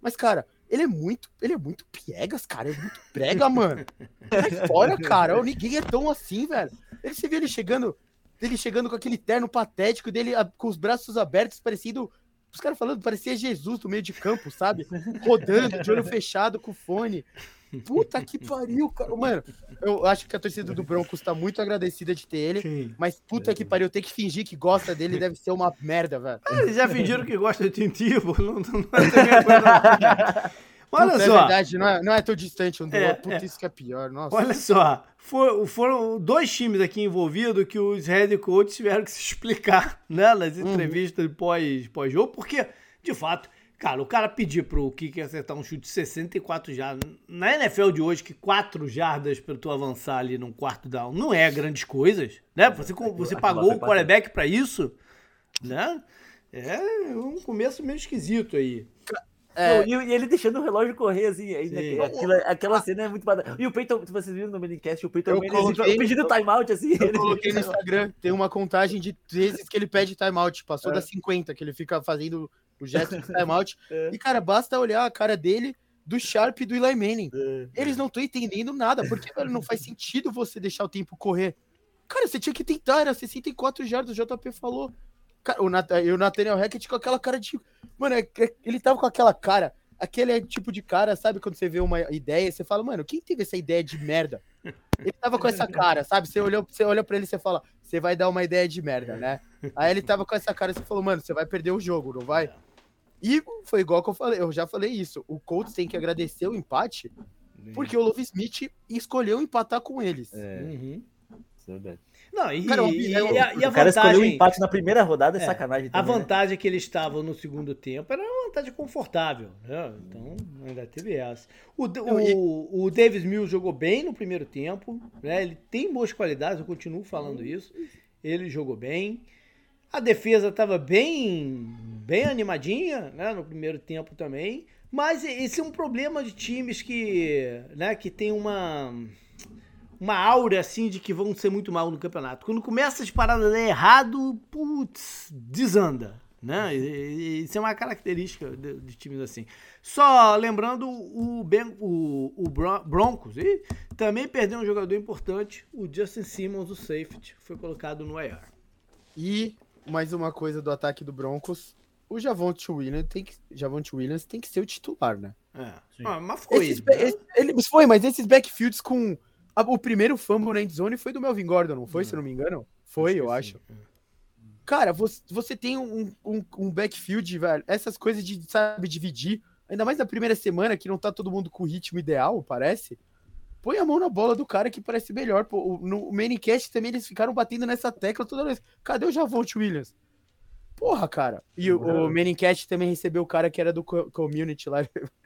Mas, cara, ele é muito. Ele é muito piegas, cara. É muito prega, mano. Sai fora, cara. Ninguém é tão assim, velho. Ele se viu ele chegando. Ele chegando com aquele terno patético dele, com os braços abertos, parecido. Os caras falando, parecia Jesus no meio de campo, sabe? Rodando, de olho fechado, com fone. Puta que pariu, cara. Mano, eu acho que a torcida do Broncos tá muito agradecida de ter ele. Sim. Mas puta que pariu, ter que fingir que gosta dele deve ser uma merda, velho. Ah, eles já fingiram que gosta de Tintivo. Não, não, não é [LAUGHS] Olha Puta, é só. É verdade, não é, não é tão distante um do é, outro. Puta, é. isso que é pior. Nossa. Olha só. For, foram dois times aqui envolvidos que os head coaches tiveram que se explicar né, nas uhum. entrevistas uhum. pós-jogo, pós porque, de fato, cara, o cara pedir pro Kiki acertar um chute de 64 jardas. Na NFL de hoje, que 4 jardas para tu avançar ali num quarto down não é grandes coisas, né? Você, você pagou o quarterback para isso, né? É um começo meio esquisito aí. É... e, ele deixando o relógio correr assim, ainda, aquela, aquela cena é muito badana. E o Peyton, vocês viram no Minicast, o Peyton coloquei, pedindo timeout assim. Eu [LAUGHS] coloquei no Instagram, tem uma contagem de vezes que ele pede timeout, passou é. das 50, que ele fica fazendo o gesto de timeout. É. E, cara, basta olhar a cara dele, do Sharp e do Eli Manning. É. Eles não estão entendendo nada, porque velho, não faz sentido você deixar o tempo correr. Cara, você tinha que tentar, era 64 jardas, o JP falou. Cara, o, Nat o Nathaniel Hackett com aquela cara de. Mano, é, é, ele tava com aquela cara. Aquele tipo de cara, sabe? Quando você vê uma ideia, você fala, mano, quem teve essa ideia de merda? Ele tava com essa cara, sabe? Você, olhou, você olha pra ele e você fala, você vai dar uma ideia de merda, né? Aí ele tava com essa cara e você falou, mano, você vai perder o jogo, não vai? E foi igual que eu falei, eu já falei isso. O Colts tem que agradecer o empate, porque o Love Smith escolheu empatar com eles. É. Uhum. é verdade. Não, e, cara, e, e, a, e a o cara vantagem, escolheu o empate na primeira rodada, é, é sacanagem. Também, a né? vantagem né? que eles estavam no segundo tempo era uma vantagem confortável. Né? Então, ainda teve essa. O, o, o Davis Mills jogou bem no primeiro tempo. Né? Ele tem boas qualidades, eu continuo falando isso. Ele jogou bem. A defesa estava bem, bem animadinha né? no primeiro tempo também. Mas esse é um problema de times que, né, que tem uma uma aura assim de que vão ser muito mal no campeonato. Quando começa as paradas errado, putz, desanda. Né? Isso é uma característica de, de times assim. Só lembrando o, ben, o, o Broncos, e também perdeu um jogador importante, o Justin Simmons, o safety, foi colocado no IR. E mais uma coisa do ataque do Broncos, o Javonte Williams tem que, Javonte Williams tem que ser o titular, né? É. Ah, mas foi. Esses, né? esse, ele, foi, mas esses backfields com o primeiro fumble na endzone foi do Melvin Gordon, não foi, se não me engano? Foi, acho eu acho. Sim. É. Cara, você, você tem um, um, um, backfield, velho, essas coisas de, sabe, dividir, ainda mais na primeira semana, que não tá todo mundo com o ritmo ideal, parece. Põe a mão na bola do cara que parece melhor. Pô, no Manicast também eles ficaram batendo nessa tecla toda vez. Cadê o Javonte Williams? Porra, cara. E o, o Manicast também recebeu o cara que era do community lá. [LAUGHS]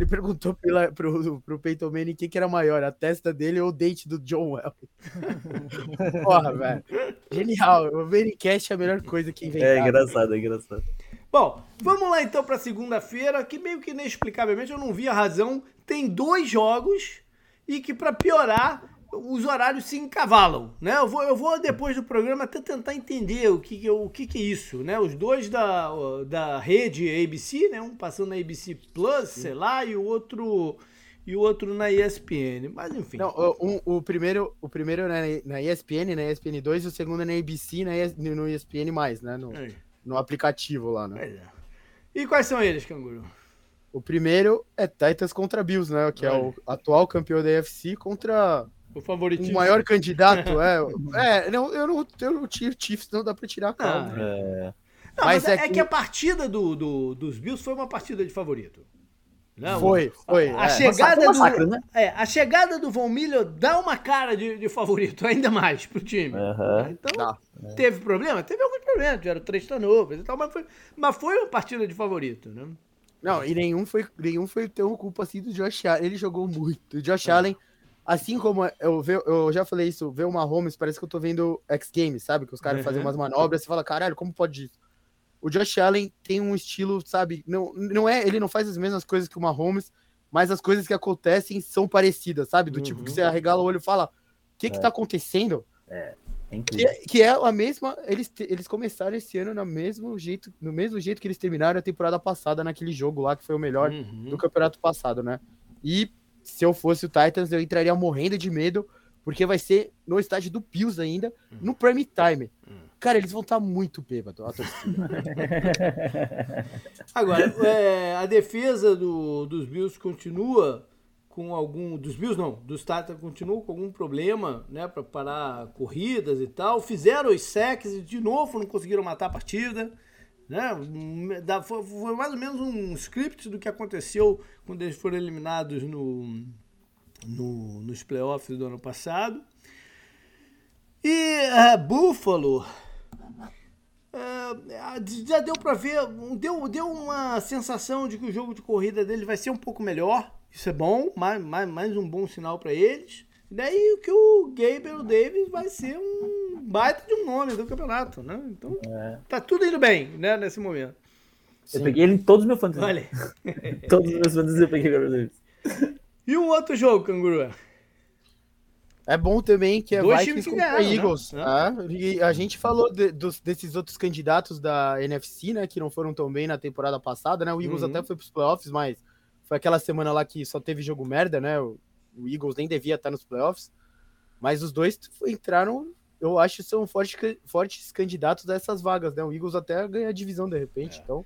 Ele perguntou pela, pro, pro Peyton Manning quem que era maior, a testa dele ou o dente do John Well. [LAUGHS] Porra, velho. Genial. O Manning é a melhor coisa que inventaram. É engraçado, é engraçado. Bom, vamos lá então para segunda-feira, que meio que inexplicavelmente eu não vi a razão. Tem dois jogos e que para piorar os horários se encavalam, né? Eu vou, eu vou depois do programa até tentar entender o que, o que, que é isso, né? Os dois da, da rede ABC, né? Um passando na ABC Plus, sei lá, e o outro e o outro na ESPN, mas enfim. Não, o, o primeiro, o primeiro na, na ESPN, na ESPN 2, e o segundo na ABC, na ES, no ESPN+, né? No, é. no aplicativo lá, né? É. E quais são eles, Canguru? O primeiro é Titans contra Bills, né? Que é o atual campeão da UFC contra o favoritismo. O maior candidato, [LAUGHS] é. É, não, eu não, eu não tiro Chiefs, não dá pra tirar, calma. Ah, é. Não, mas, mas é, é que... que... a partida do, do, dos Bills foi uma partida de favorito. Não, foi, foi. A, a é. chegada do, né? é, a chegada do Von Miller dá uma cara de, de favorito, [LAUGHS] ainda mais pro time. Uhum. Então, teve problema? Teve algum problema, tiveram três turnovers e tal, mas foi, mas foi uma partida de favorito, né? Não, e nenhum foi, nenhum foi tão culpa assim do Josh Allen. Ele jogou muito. O Josh. Allen Assim como eu, ve, eu já falei isso, ver uma Holmes, parece que eu tô vendo X Games, sabe? Que os caras uhum. fazem umas manobras, você fala, caralho, como pode isso? O Josh Allen tem um estilo, sabe? Não, não é, ele não faz as mesmas coisas que uma Holmes, mas as coisas que acontecem são parecidas, sabe? Do uhum. tipo que você arregala o olho e fala: o que é. que tá acontecendo? É. é que, que, é a mesma. Eles, eles começaram esse ano no mesmo jeito, no mesmo jeito que eles terminaram a temporada passada naquele jogo lá, que foi o melhor uhum. do campeonato passado, né? E se eu fosse o Titans, eu entraria morrendo de medo, porque vai ser no estádio do Bills ainda, hum. no prime time. Hum. Cara, eles vão estar tá muito bêbados, a torcida. [LAUGHS] Agora, é, a defesa do, dos Bills continua com algum. Dos Bills não, dos Titans continua com algum problema, né, para parar corridas e tal. Fizeram os sacks e de novo não conseguiram matar a partida. Né? Foi, foi mais ou menos um script do que aconteceu quando eles foram eliminados no, no, nos playoffs do ano passado. E uh, Buffalo. Uh, já deu para ver, deu, deu uma sensação de que o jogo de corrida dele vai ser um pouco melhor. Isso é bom, mais, mais, mais um bom sinal para eles. Daí que o Gabriel Davis vai ser um baita de um nome do campeonato, né? Então é. tá tudo indo bem, né, nesse momento. Eu peguei ele em todos os meus fantasias. Olha. [LAUGHS] todos os meus fantasias eu peguei o Gabriel Davis. E um outro jogo, Canguru? É bom também que é Dois Vikings contra ganharam, né? Eagles. Né? E a gente falou de, dos, desses outros candidatos da NFC, né? Que não foram tão bem na temporada passada, né? O Eagles uhum. até foi pros playoffs, mas foi aquela semana lá que só teve jogo merda, né? O, o Eagles nem devia estar nos playoffs. Mas os dois entraram, eu acho, são fortes, fortes candidatos a essas vagas, né? O Eagles até ganha a divisão de repente, é. então.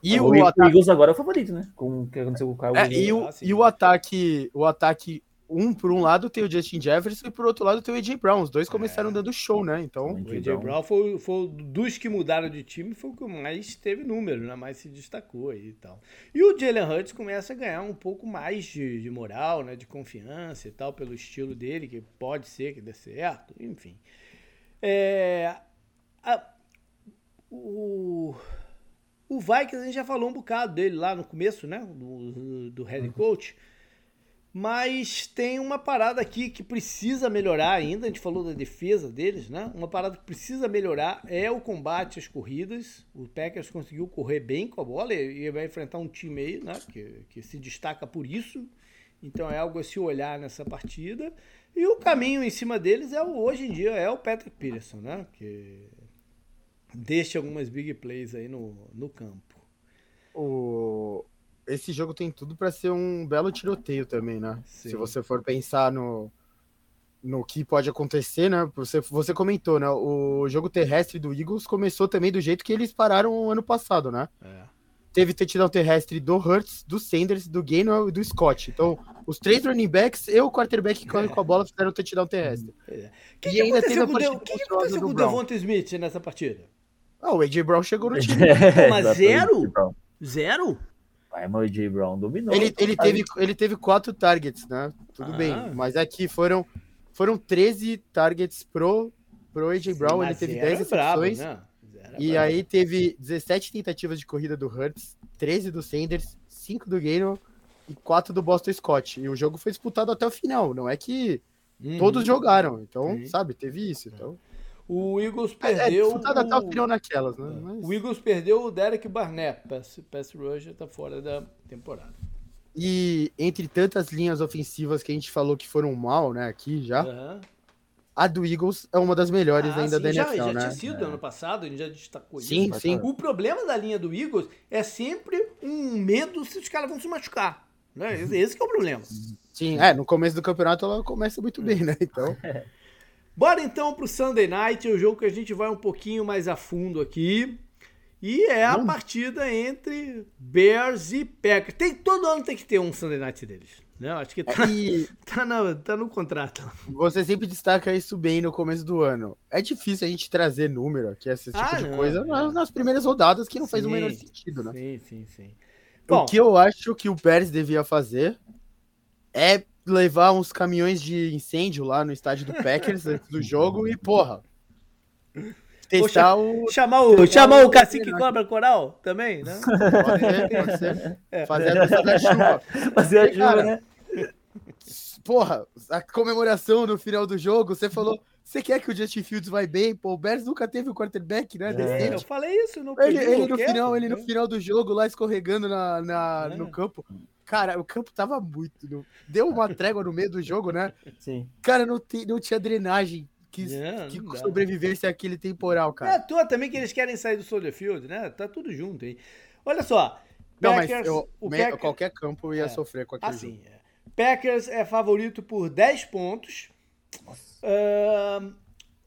E o, o, ataque... o, Eagles agora é o favorito, né? Com o que aconteceu com o Kyle. É, e, o, ah, e o ataque, o ataque um por um lado tem o Justin Jefferson e por outro lado tem o AJ Brown. Os dois começaram é. dando show, né? Então. O AJ Brown foi, foi dos que mudaram de time, foi o que mais teve número, né? Mais se destacou aí e tal. E o Jalen Hurts começa a ganhar um pouco mais de, de moral, né? De confiança e tal, pelo estilo dele, que pode ser que dê certo, enfim. É, a, o, o Vikings, a gente já falou um bocado dele lá no começo, né? Do, do head uhum. coach. Uhum. Mas tem uma parada aqui que precisa melhorar ainda. A gente falou da defesa deles, né? Uma parada que precisa melhorar é o combate às corridas. O Packers conseguiu correr bem com a bola e vai enfrentar um time aí, né? Que, que se destaca por isso. Então é algo a se olhar nessa partida. E o caminho em cima deles é hoje em dia é o Patrick Peterson, né? Que deixa algumas big plays aí no, no campo. O, esse jogo tem tudo para ser um belo tiroteio também, né? Sim. Se você for pensar no, no que pode acontecer, né? Você, você comentou, né? O jogo terrestre do Eagles começou também do jeito que eles pararam ano passado, né? É. Teve touchdown terrestre do Hurts, do Sanders, do Gainwell e do Scott. Então, os três running backs e o quarterback que corre é. com a bola fizeram touchdown terrestre. [LAUGHS] É. Que e que ainda teve a partida O que, que aconteceu com o Devonta Smith nessa partida? Ah, o AJ Brown chegou no [LAUGHS] time. Mas zero? Zero? Mas o Brown dominou. Ele, ele, teve, ele teve quatro targets, né? Tudo ah. bem. Mas aqui foram, foram 13 targets pro, pro AJ Brown. ele teve 10 recepções. Né? E bravo. aí teve 17 tentativas de corrida do Hurts, 13 do Sanders, 5 do Gaynor e 4 do Boston Scott. E o jogo foi disputado até o final. Não é que uhum. todos jogaram. Então, uhum. sabe, teve isso. Então. O Eagles perdeu. É, é até o final naquelas, né? É. Mas... O Eagles perdeu o Derek Barnett. Pass, pass rusher tá fora da temporada. E entre tantas linhas ofensivas que a gente falou que foram mal, né, aqui já. Uhum. A do Eagles é uma das melhores ah, ainda sim, da NFL, já, já né? tinha sido é. ano passado, a gente já destacou sim, isso. Sim, O problema da linha do Eagles é sempre um medo se os caras vão se machucar. Né? Esse é o problema. Sim, é, no começo do campeonato ela começa muito bem, né? Então. [LAUGHS] Bora então pro Sunday Night, o jogo que a gente vai um pouquinho mais a fundo aqui. E é a partida entre Bears e Packers. Tem, todo ano tem que ter um Sunday Night deles. Né? Acho que tá, e... [LAUGHS] tá, na, tá no contrato. Você sempre destaca isso bem no começo do ano. É difícil a gente trazer número aqui, esse tipo ah, de não, coisa, é. nas primeiras rodadas, que não sim, faz o menor sentido, né? Sim, sim, sim. Bom, o que eu acho que o Bears devia fazer é levar uns caminhões de incêndio lá no estádio do Packers [LAUGHS] antes do jogo e, porra. Testar o. Chamar o, chamar o cacique cobra coral também, né? Pode ser, pode ser. É. Fazer a dança da chuva. [LAUGHS] Fazer a chuva, né? Porra, a comemoração no final do jogo, você falou. Você quer que o Justin Fields vai bem? Pô, o Bears nunca teve o quarterback, né? É. Eu falei isso no ele, ele no final, ele no né? final do jogo lá escorregando na, na é. no campo. Cara, o campo tava muito. Deu uma trégua no meio do jogo, né? Sim. Cara, não, te, não tinha drenagem que, que sobrevivesse aquele temporal, cara. É à toa também que eles querem sair do Soldier Field, né? Tá tudo junto aí. Olha só. Não, Packers, mas eu, o Packers, qualquer campo ia é, sofrer com aquele assim, é. Packers é favorito por 10 pontos. Uh,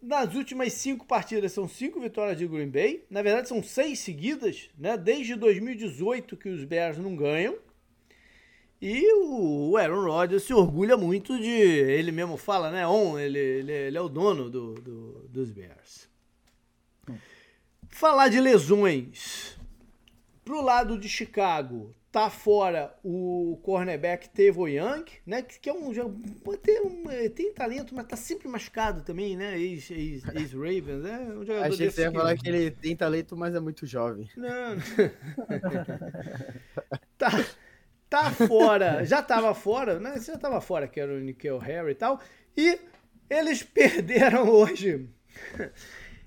nas últimas cinco partidas são cinco vitórias de Green Bay. Na verdade, são seis seguidas, né? Desde 2018 que os Bears não ganham. E o Aaron Rodgers se orgulha muito de. Ele mesmo fala, né? On, ele, ele, ele é o dono do, do, dos Bears. Falar de lesões. Pro lado de Chicago, tá fora o cornerback Tevo Young, né? Que, é um tem, um, tem talento, mas tá sempre machucado também, né? [LAUGHS] Ex-Ravens, né? Um jogador Achei que você ia falar que ele tem talento, mas é muito jovem. Não. [LAUGHS] tá, tá fora, já tava fora, né? Já tava fora, que era o Nickel Harry e tal. E eles [LAUGHS] perderam hoje.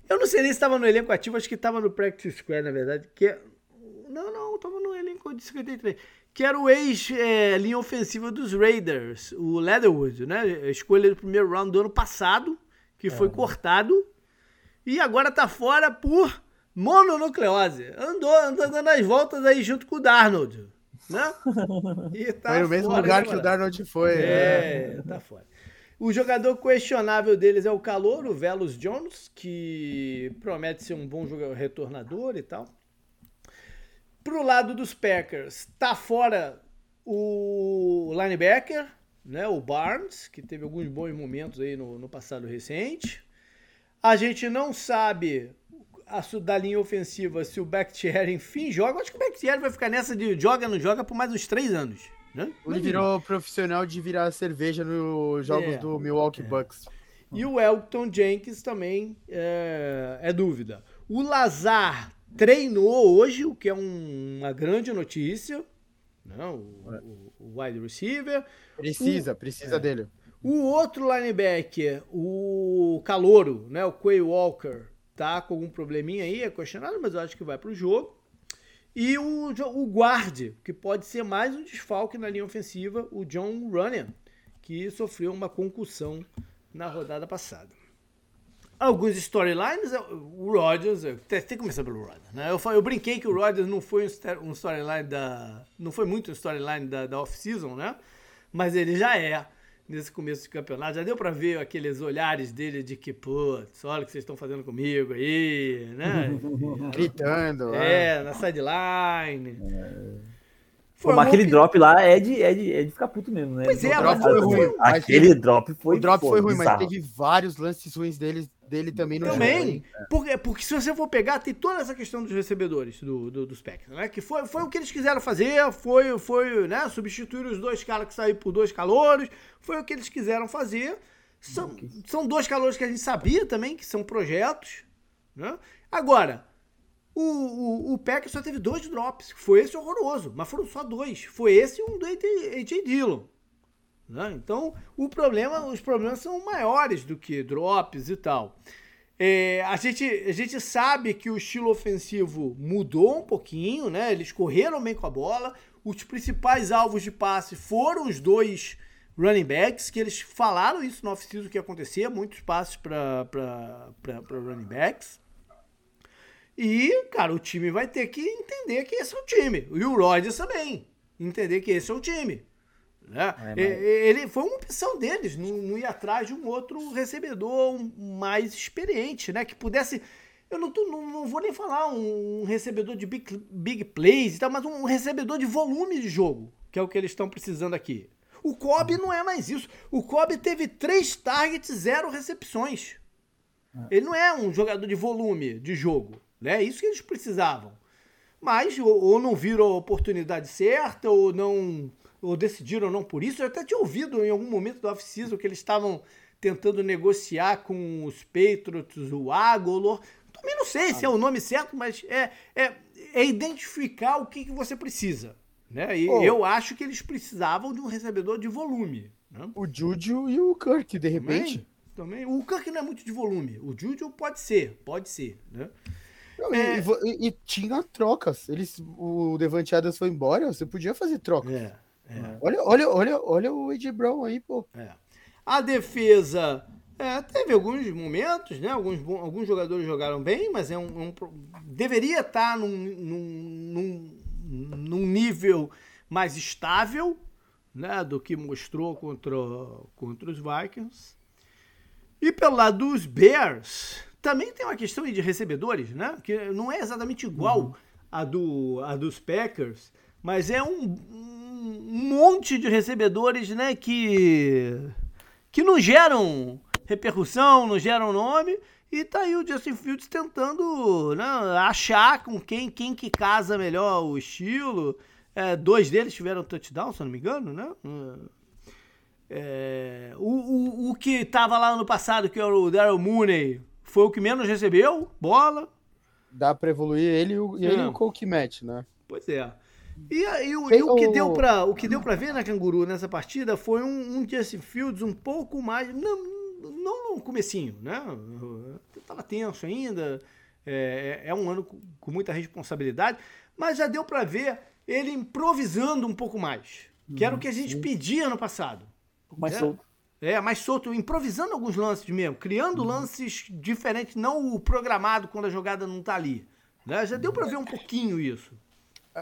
Eu não sei nem se estava no elenco ativo, acho que estava no Practice Square, na verdade. Que é... Não, não, estava no elenco de 53. Que era o ex-linha é, ofensiva dos Raiders, o Leatherwood, né? A escolha do primeiro round do ano passado, que foi é. cortado. E agora tá fora por mononucleose. Andou, andou dando as voltas aí junto com o Darnold. Né? [LAUGHS] Tá foi no mesmo fora, lugar que o Darnold foi. É, né? tá fora. O jogador questionável deles é o calor, o Velos Jones, que promete ser um bom jogador retornador e tal. Pro lado dos Packers, tá fora o linebacker, né, o Barnes, que teve alguns bons momentos aí no, no passado recente. A gente não sabe a, da linha ofensiva se o Bakhtiari enfim joga. Acho que o Bakhtiari vai ficar nessa de joga não joga por mais uns três anos. Né? Ele virou profissional de virar cerveja nos jogos é, do Milwaukee é. Bucks. E o Elton Jenkins também é, é dúvida. O Lazar treinou hoje, o que é um, uma grande notícia. Não, né? o, o, wide receiver. Precisa, o, precisa é. dele. O outro linebacker, o Calouro, né, o Quay Walker, tá com algum probleminha aí, é questionado, mas eu acho que vai pro jogo. E o, o guarde, que pode ser mais um desfalque na linha ofensiva, o John Runyan, que sofreu uma concussão na rodada passada. Alguns storylines, o Rodgers, tem que começar pelo Rodgers, né? Eu, eu brinquei que o Rodgers não foi um storyline da. Não foi muito um storyline da, da off-season, né? Mas ele já é nesse começo de campeonato. Já deu para ver aqueles olhares dele de que, putz, olha o que vocês estão fazendo comigo aí, né? [LAUGHS] Gritando. É, na sideline. É. Pô, mas aquele drop lá é de, é, de, é de ficar puto mesmo, né? Pois é, o drop foi ruim. Aquele drop foi O drop pô, foi ruim, bizarro. mas teve vários lances ruins dele, dele também no também, jogo. Também, porque, porque se você for pegar, tem toda essa questão dos recebedores do, do, dos Packers, né? Que foi, foi o que eles quiseram fazer, foi, foi né, substituir os dois caras que saíram por dois calouros, foi o que eles quiseram fazer. São, são dois calouros que a gente sabia também, que são projetos, né? Agora, o, o, o Packers só teve dois drops. Foi esse horroroso, mas foram só dois. Foi esse e um do AJ Dillon. Né? Então, o problema, os problemas são maiores do que drops e tal. É, a, gente, a gente sabe que o estilo ofensivo mudou um pouquinho, né? Eles correram bem com a bola. Os principais alvos de passe foram os dois running backs, que eles falaram isso no off-season que ia acontecer, muitos passes para running backs. E, cara, o time vai ter que entender que esse é o time. E o Rodgers também. Entender que esse é o time. Né? É, mas... Ele foi uma opção deles, não, não ir atrás de um outro recebedor mais experiente, né? Que pudesse. Eu não, tô, não, não vou nem falar um, recebedor de big, big plays e tal, mas um recebedor de volume de jogo, que é o que eles estão precisando aqui. O Kobe não é mais isso. O Kobe teve três targets, zero recepções. É. Ele não é um jogador de volume de jogo. Né? Isso que eles precisavam. Mas ou, ou não viram a oportunidade certa, ou não ou decidiram não por isso. Eu até tinha ouvido em algum momento do off-season que eles estavam tentando negociar com os Patriots, o Agolor. Também não sei se é o nome certo, mas é, é, é identificar o que, que você precisa. Né? E oh. eu acho que eles precisavam de um recebedor de volume. Né? O Juju e o Kirk, de repente. Também, também. O Kirk não é muito de volume. O Juju pode ser, pode ser. Né? é... e, e, tinha trocas. Eles, o Devante Adams foi embora, você podia fazer troca. É, é. Olha, olha, olha, olha o Ed Brown aí, pô. É. A defesa é, teve alguns momentos, né? Alguns, alguns jogadores jogaram bem, mas é um, um deveria estar num, num, num, num, nível mais estável, né? Do que mostrou contra, contra os Vikings. E pelo lado dos Bears, também tem uma questão de recebedores, né? Que não é exatamente igual uhum. a, do, a dos Packers, mas é um, um monte de recebedores, né? Que, que não geram repercussão, não geram nome. E tá aí o Justin Fields tentando né, achar com quem, quem que casa melhor o estilo. É, dois deles tiveram touchdown, se eu não me engano, né? É, o, o, o que tava lá no passado, que era o Daryl Mooney, foi o que menos recebeu bola. Dá pra evoluir ele e o, ele e o Match, né? Pois é. E, e, o, e o, que deu pra, o que deu pra ver na Canguru nessa partida foi um, um Justin Fields um pouco mais. Não, não no comecinho, né? Tava tenso ainda. É, é, é um ano com muita responsabilidade, mas já deu para ver ele improvisando um pouco mais. Que era o que a gente pedia no passado. Mais é, solto. É, mais solto, improvisando alguns lances mesmo, criando uhum. lances diferentes, não o programado quando a jogada não tá ali. Né? Já deu para ver um pouquinho isso.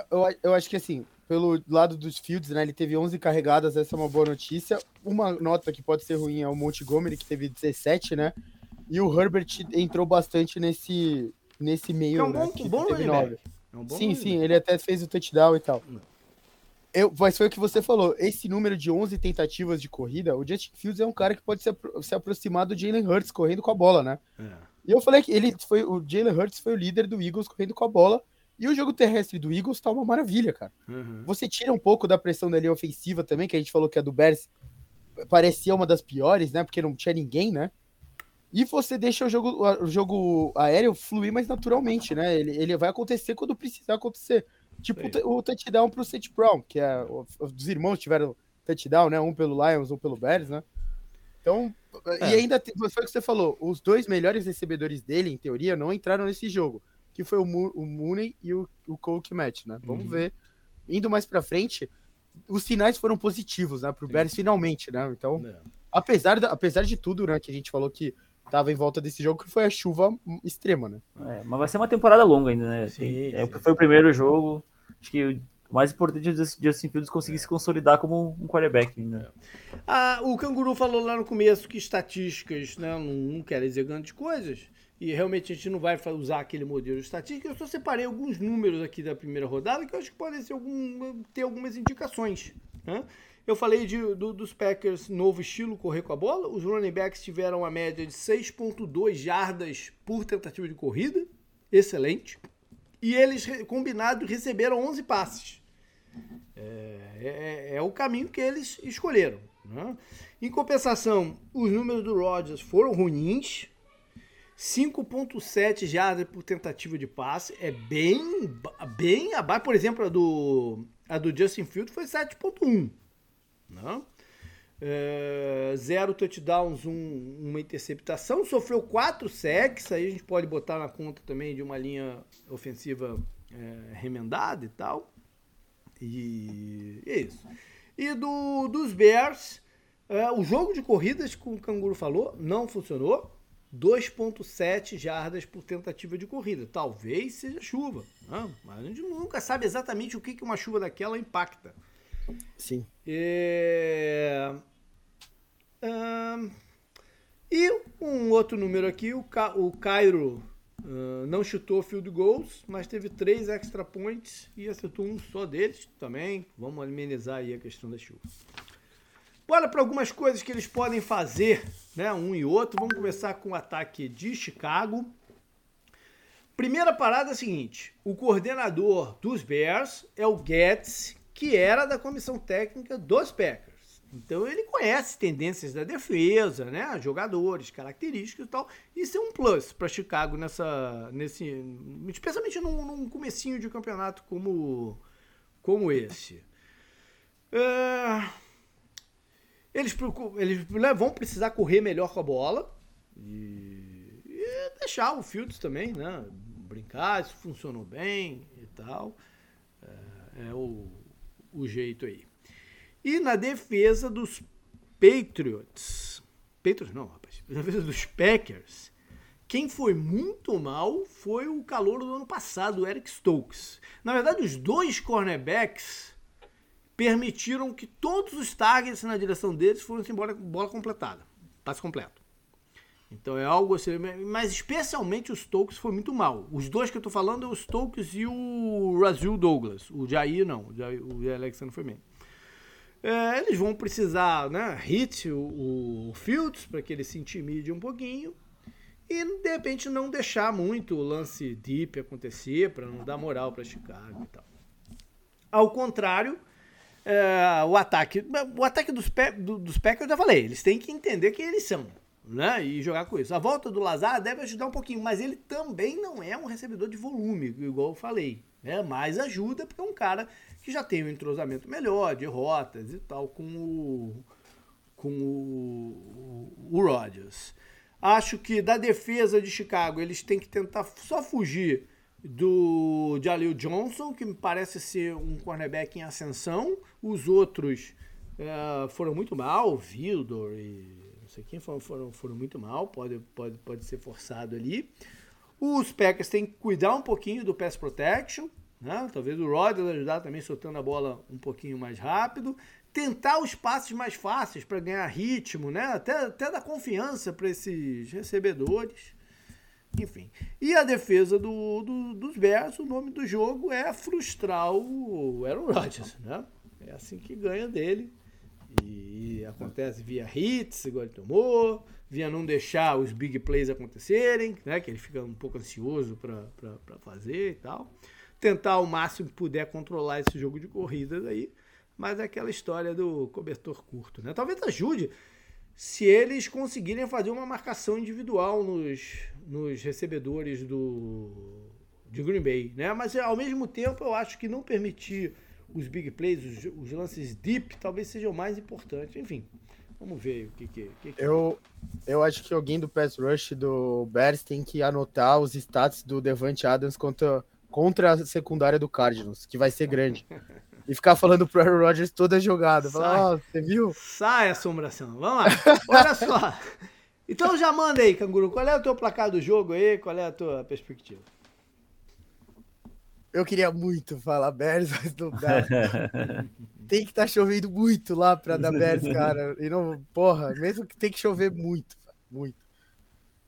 Eu, eu acho que assim, pelo lado dos fields, né? Ele teve 11 carregadas, essa é uma boa notícia. Uma nota que pode ser ruim é o Montgomery, que teve 17, né? E o Herbert entrou bastante nesse, nesse meio, é um né? Bom, bom teve 9. É um sim, sim, ele até fez o touchdown e tal. Eu, mas foi o que você falou. Esse número de 11 tentativas de corrida, o Justin Fields é um cara que pode se, se aproximar do Jalen Hurts correndo com a bola, né? É. E eu falei que ele foi o Jalen Hurts foi o líder do Eagles correndo com a bola e o jogo terrestre do Eagles tá uma maravilha, cara. Uhum. Você tira um pouco da pressão da linha ofensiva também, que a gente falou que a do Bears parecia uma das piores, né? Porque não tinha ninguém, né? E você deixa o jogo, o jogo aéreo fluir mais naturalmente, né? Ele, ele vai acontecer quando precisar acontecer. Tipo o, o touchdown pro Seth Brown, que é. Os irmãos tiveram touchdown, né? Um pelo Lions, um pelo Bears, né? Então, é. e ainda foi o que você falou, os dois melhores recebedores dele, em teoria, não entraram nesse jogo que foi o, Mo o Mooney e o, o Coke Match, né? Vamos uhum. ver. Indo mais pra frente, os finais foram positivos, né? Pro Bears finalmente, né? Então, é. apesar, da, apesar de tudo, né, que a gente falou que tava em volta desse jogo, que foi a chuva extrema, né? É, mas vai ser uma temporada longa ainda, né? Sim, é, sim. Foi o primeiro jogo. Acho que o mais importante é o Justin Fields conseguir é. se consolidar como um quarterback. Né? Ah, o Canguru falou lá no começo que estatísticas né, não, não querem dizer grandes coisas e realmente a gente não vai usar aquele modelo estatístico. Eu só separei alguns números aqui da primeira rodada que eu acho que podem algum, ter algumas indicações. Né? Eu falei de, do, dos Packers, novo estilo, correr com a bola. Os running backs tiveram uma média de 6,2 jardas por tentativa de corrida. Excelente. E eles, combinados, receberam 11 passes. É, é, é, o caminho que eles escolheram. Né? Em compensação, os números do Rodgers foram ruins. 5.7 jardas por tentativa de passe é bem bem abaixo, por exemplo, a do a do Justin Fields foi 7.1, não? É, zero touchdowns, um, uma interceptação, sofreu quatro sacks, aí a gente pode botar na conta também de uma linha ofensiva é, remendada e tal. E é isso. E do, dos Bears, é, o jogo de corridas, como o Canguru falou, não funcionou. 2,7 jardas por tentativa de corrida. Talvez seja chuva, né? mas a gente nunca sabe exatamente o que, que uma chuva daquela impacta. Sim. É... E um outro número aqui, o, Ca... o Cairo uh, não chutou field goals, mas teve três extra points e acertou um só deles também. Vamos amenizar aí a questão da chuva. Bora para algumas coisas que eles podem fazer, né? Um e outro. Vamos começar com o ataque de Chicago. Primeira parada é a seguinte: o coordenador dos Bears é o Getz, que era da comissão técnica dos Packers. Então ele conhece tendências da defesa, né? Jogadores, características e tal. Isso é um plus para Chicago nessa, nesse, especialmente num, num comecinho de campeonato como, como esse. É... Eles, eles né, vão precisar correr melhor com a bola e, e deixar o Fields também, né? Brincar, isso funcionou bem e tal. É, é o, o jeito aí. E na defesa dos Patriots. Patriots não, rapaz. Na defesa dos Packers. Quem foi muito mal foi o calor do ano passado, o Eric Stokes. Na verdade, os dois cornerbacks permitiram que todos os targets na direção deles fossem embora com bola completada, passe completo. Então é algo assim, mas especialmente os Stokes foi muito mal. Os dois que eu tô falando é o Stokes e o Razil Douglas. O Jair não, o Jair, o Jair Alexander foi bem. É, eles vão precisar, né, hit o, o Fields para que ele se intimide um pouquinho e de repente não deixar muito o lance deep acontecer para não dar moral para Chicago e tal. Ao contrário, é, o ataque, o ataque dos, do, dos Packers eu já falei, eles têm que entender quem eles são, né? E jogar com isso. A volta do Lazar deve ajudar um pouquinho, mas ele também não é um recebedor de volume, igual eu falei, né? Mas ajuda porque é um cara que já tem um entrosamento melhor de rotas e tal com o com o, o, o Rodgers. Acho que da defesa de Chicago eles têm que tentar só fugir do Jalil Johnson, que me parece ser um cornerback em ascensão. Os outros é, foram muito mal, Vildor e não sei quem foram, foram, foram muito mal, pode, pode, pode ser forçado ali. Os Packers têm que cuidar um pouquinho do pass protection, né? talvez o Rodgers ajudar também soltando a bola um pouquinho mais rápido tentar os passes mais fáceis para ganhar ritmo, né? Até, até dar confiança para esses recebedores. Enfim. E a defesa do, do, dos Bears, o nome do jogo é frustrar o Aaron Rodgers, né? É assim que ganha dele. E acontece via hits, igual ele tomou, via não deixar os big plays acontecerem, né? Que ele fica um pouco ansioso para fazer e tal. Tentar o máximo que puder controlar esse jogo de corridas aí mas é aquela história do cobertor curto, né? Talvez ajude se eles conseguirem fazer uma marcação individual nos, nos recebedores do de Green Bay, né? Mas ao mesmo tempo eu acho que não permitir os big plays, os, os lances deep, talvez seja o mais importante. Enfim, vamos ver o que que, que, que... Eu eu acho que alguém do pass rush do Bears tem que anotar os stats do Devante Adams contra contra a secundária do Cardinals, que vai ser grande. [LAUGHS] e ficar falando pro Aaron Rodgers toda jogada. Falar, oh, você viu? Sai, assombração. Vamos lá. [LAUGHS] Olha só. Então já manda aí, Canguru. Qual é o teu placar do jogo aí? Qual é a tua perspectiva? Eu queria muito falar Bears, mas não dá. [LAUGHS] tem que estar tá chovendo muito lá pra dar Bears, cara. E não, porra, mesmo que tem que chover muito, muito.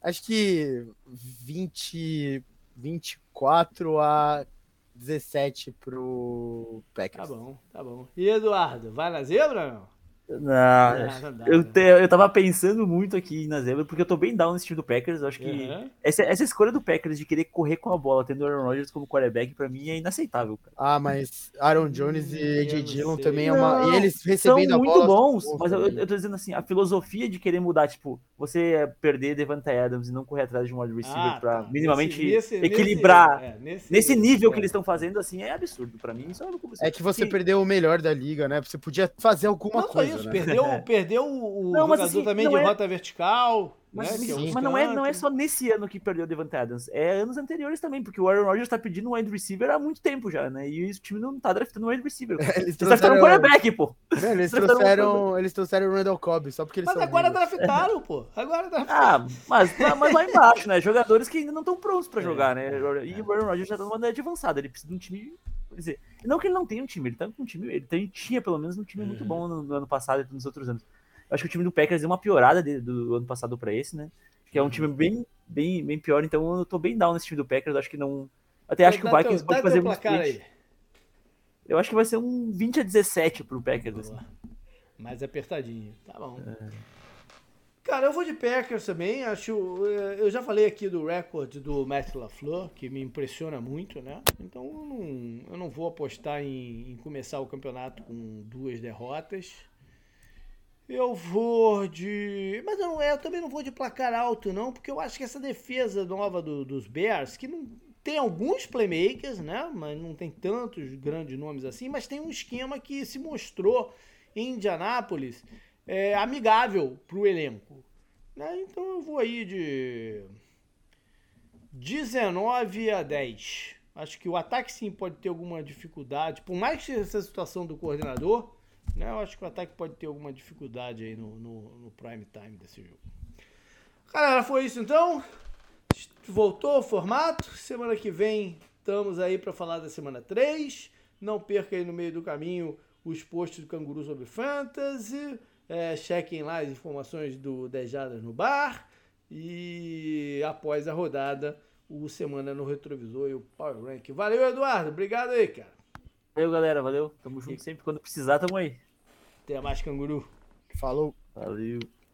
Acho que 20, 24 a 17 pro Packers. Tá bom, tá bom. E Eduardo, vai na zebra ou não? Não, não eu, te, eu tava pensando muito aqui na zebra, porque eu tô bem down nesse time do Packers. Eu acho que uhum. essa, essa escolha do Packers de querer correr com a bola, tendo o Aaron Rodgers como quarterback, pra mim é inaceitável. Cara. Ah, mas Aaron Jones e AJ Dillon também é uma. e eles recebendo são a bola. muito bons, mas eu, eu tô dizendo assim, a filosofia de querer mudar, tipo, você perder Devante Adams e não correr atrás de um wide receiver ah, pra tá. minimamente nesse, equilibrar. Nesse, é, nesse, nesse nível é. que eles estão fazendo, assim, é absurdo. Pra mim, isso é É que você perdeu o melhor da liga, né? Você podia fazer alguma não coisa. Isso, né? perdeu, [LAUGHS] perdeu o não, jogador assim, também de é... rota vertical. Mas, né, é mas não, é, não é só nesse ano que perdeu o Devante Adams, é anos anteriores também, porque o Aaron Rodgers tá pedindo um wide receiver há muito tempo já, né? E o time não tá draftando um wide receiver. [LAUGHS] É, eles trouxeram um quarterback, pô. Não, eles, trouxeram, eles trouxeram o Randall Cobb, só porque eles Mas agora vivos. draftaram, [LAUGHS] pô. Agora draftaram. Ah, mas, mas lá embaixo, né? Jogadores que ainda não estão prontos pra é, jogar, né? E o Aaron Rodgers já tá numa idade avançada, ele precisa de um time Quer dizer, não que ele não tenha um time, ele tá com um time, ele tinha pelo menos um time muito bom no, no, ano passado e nos outros anos. Eu acho que o time do Packers deu uma piorada de, do ano passado para esse, né? Que é um time bem, bem, bem pior, então eu tô bem down nesse time do Packers. Eu acho que não. Até acho que o Vikings teu, pode fazer muito. Eu acho que vai ser um 20 a 17 pro Packers. Assim. Mais apertadinho. Tá bom. É. Cara, eu vou de Packers também. Acho, é, eu já falei aqui do recorde do Matt LaFleur, que me impressiona muito, né? Então eu não, eu não vou apostar em, em começar o campeonato com duas derrotas. Eu vou de. Mas eu, não, eu também não vou de placar alto, não, porque eu acho que essa defesa nova do, dos Bears, que não tem alguns playmakers, né? Mas não tem tantos grandes nomes assim, mas tem um esquema que se mostrou em Indianápolis é, amigável para o elenco. Né? Então eu vou aí de 19 a 10. Acho que o ataque sim pode ter alguma dificuldade, por mais que essa situação do coordenador né? Eu acho que o ataque pode ter alguma dificuldade aí no, no, no prime time desse jogo. Galera, foi isso então. Voltou o formato. Semana que vem estamos aí para falar da semana 3. Não perca aí no meio do caminho os posts do Canguru sobre Fantasy. É, chequem lá as informações do Dejadas no Bar. E após a rodada, o Semana no Retrovisor e o Power Rank. Valeu, Eduardo. Obrigado aí, cara. Valeu, galera. Valeu. Tamo junto e... sempre. Quando precisar, tamo aí. Até mais, canguru. Falou. Valeu.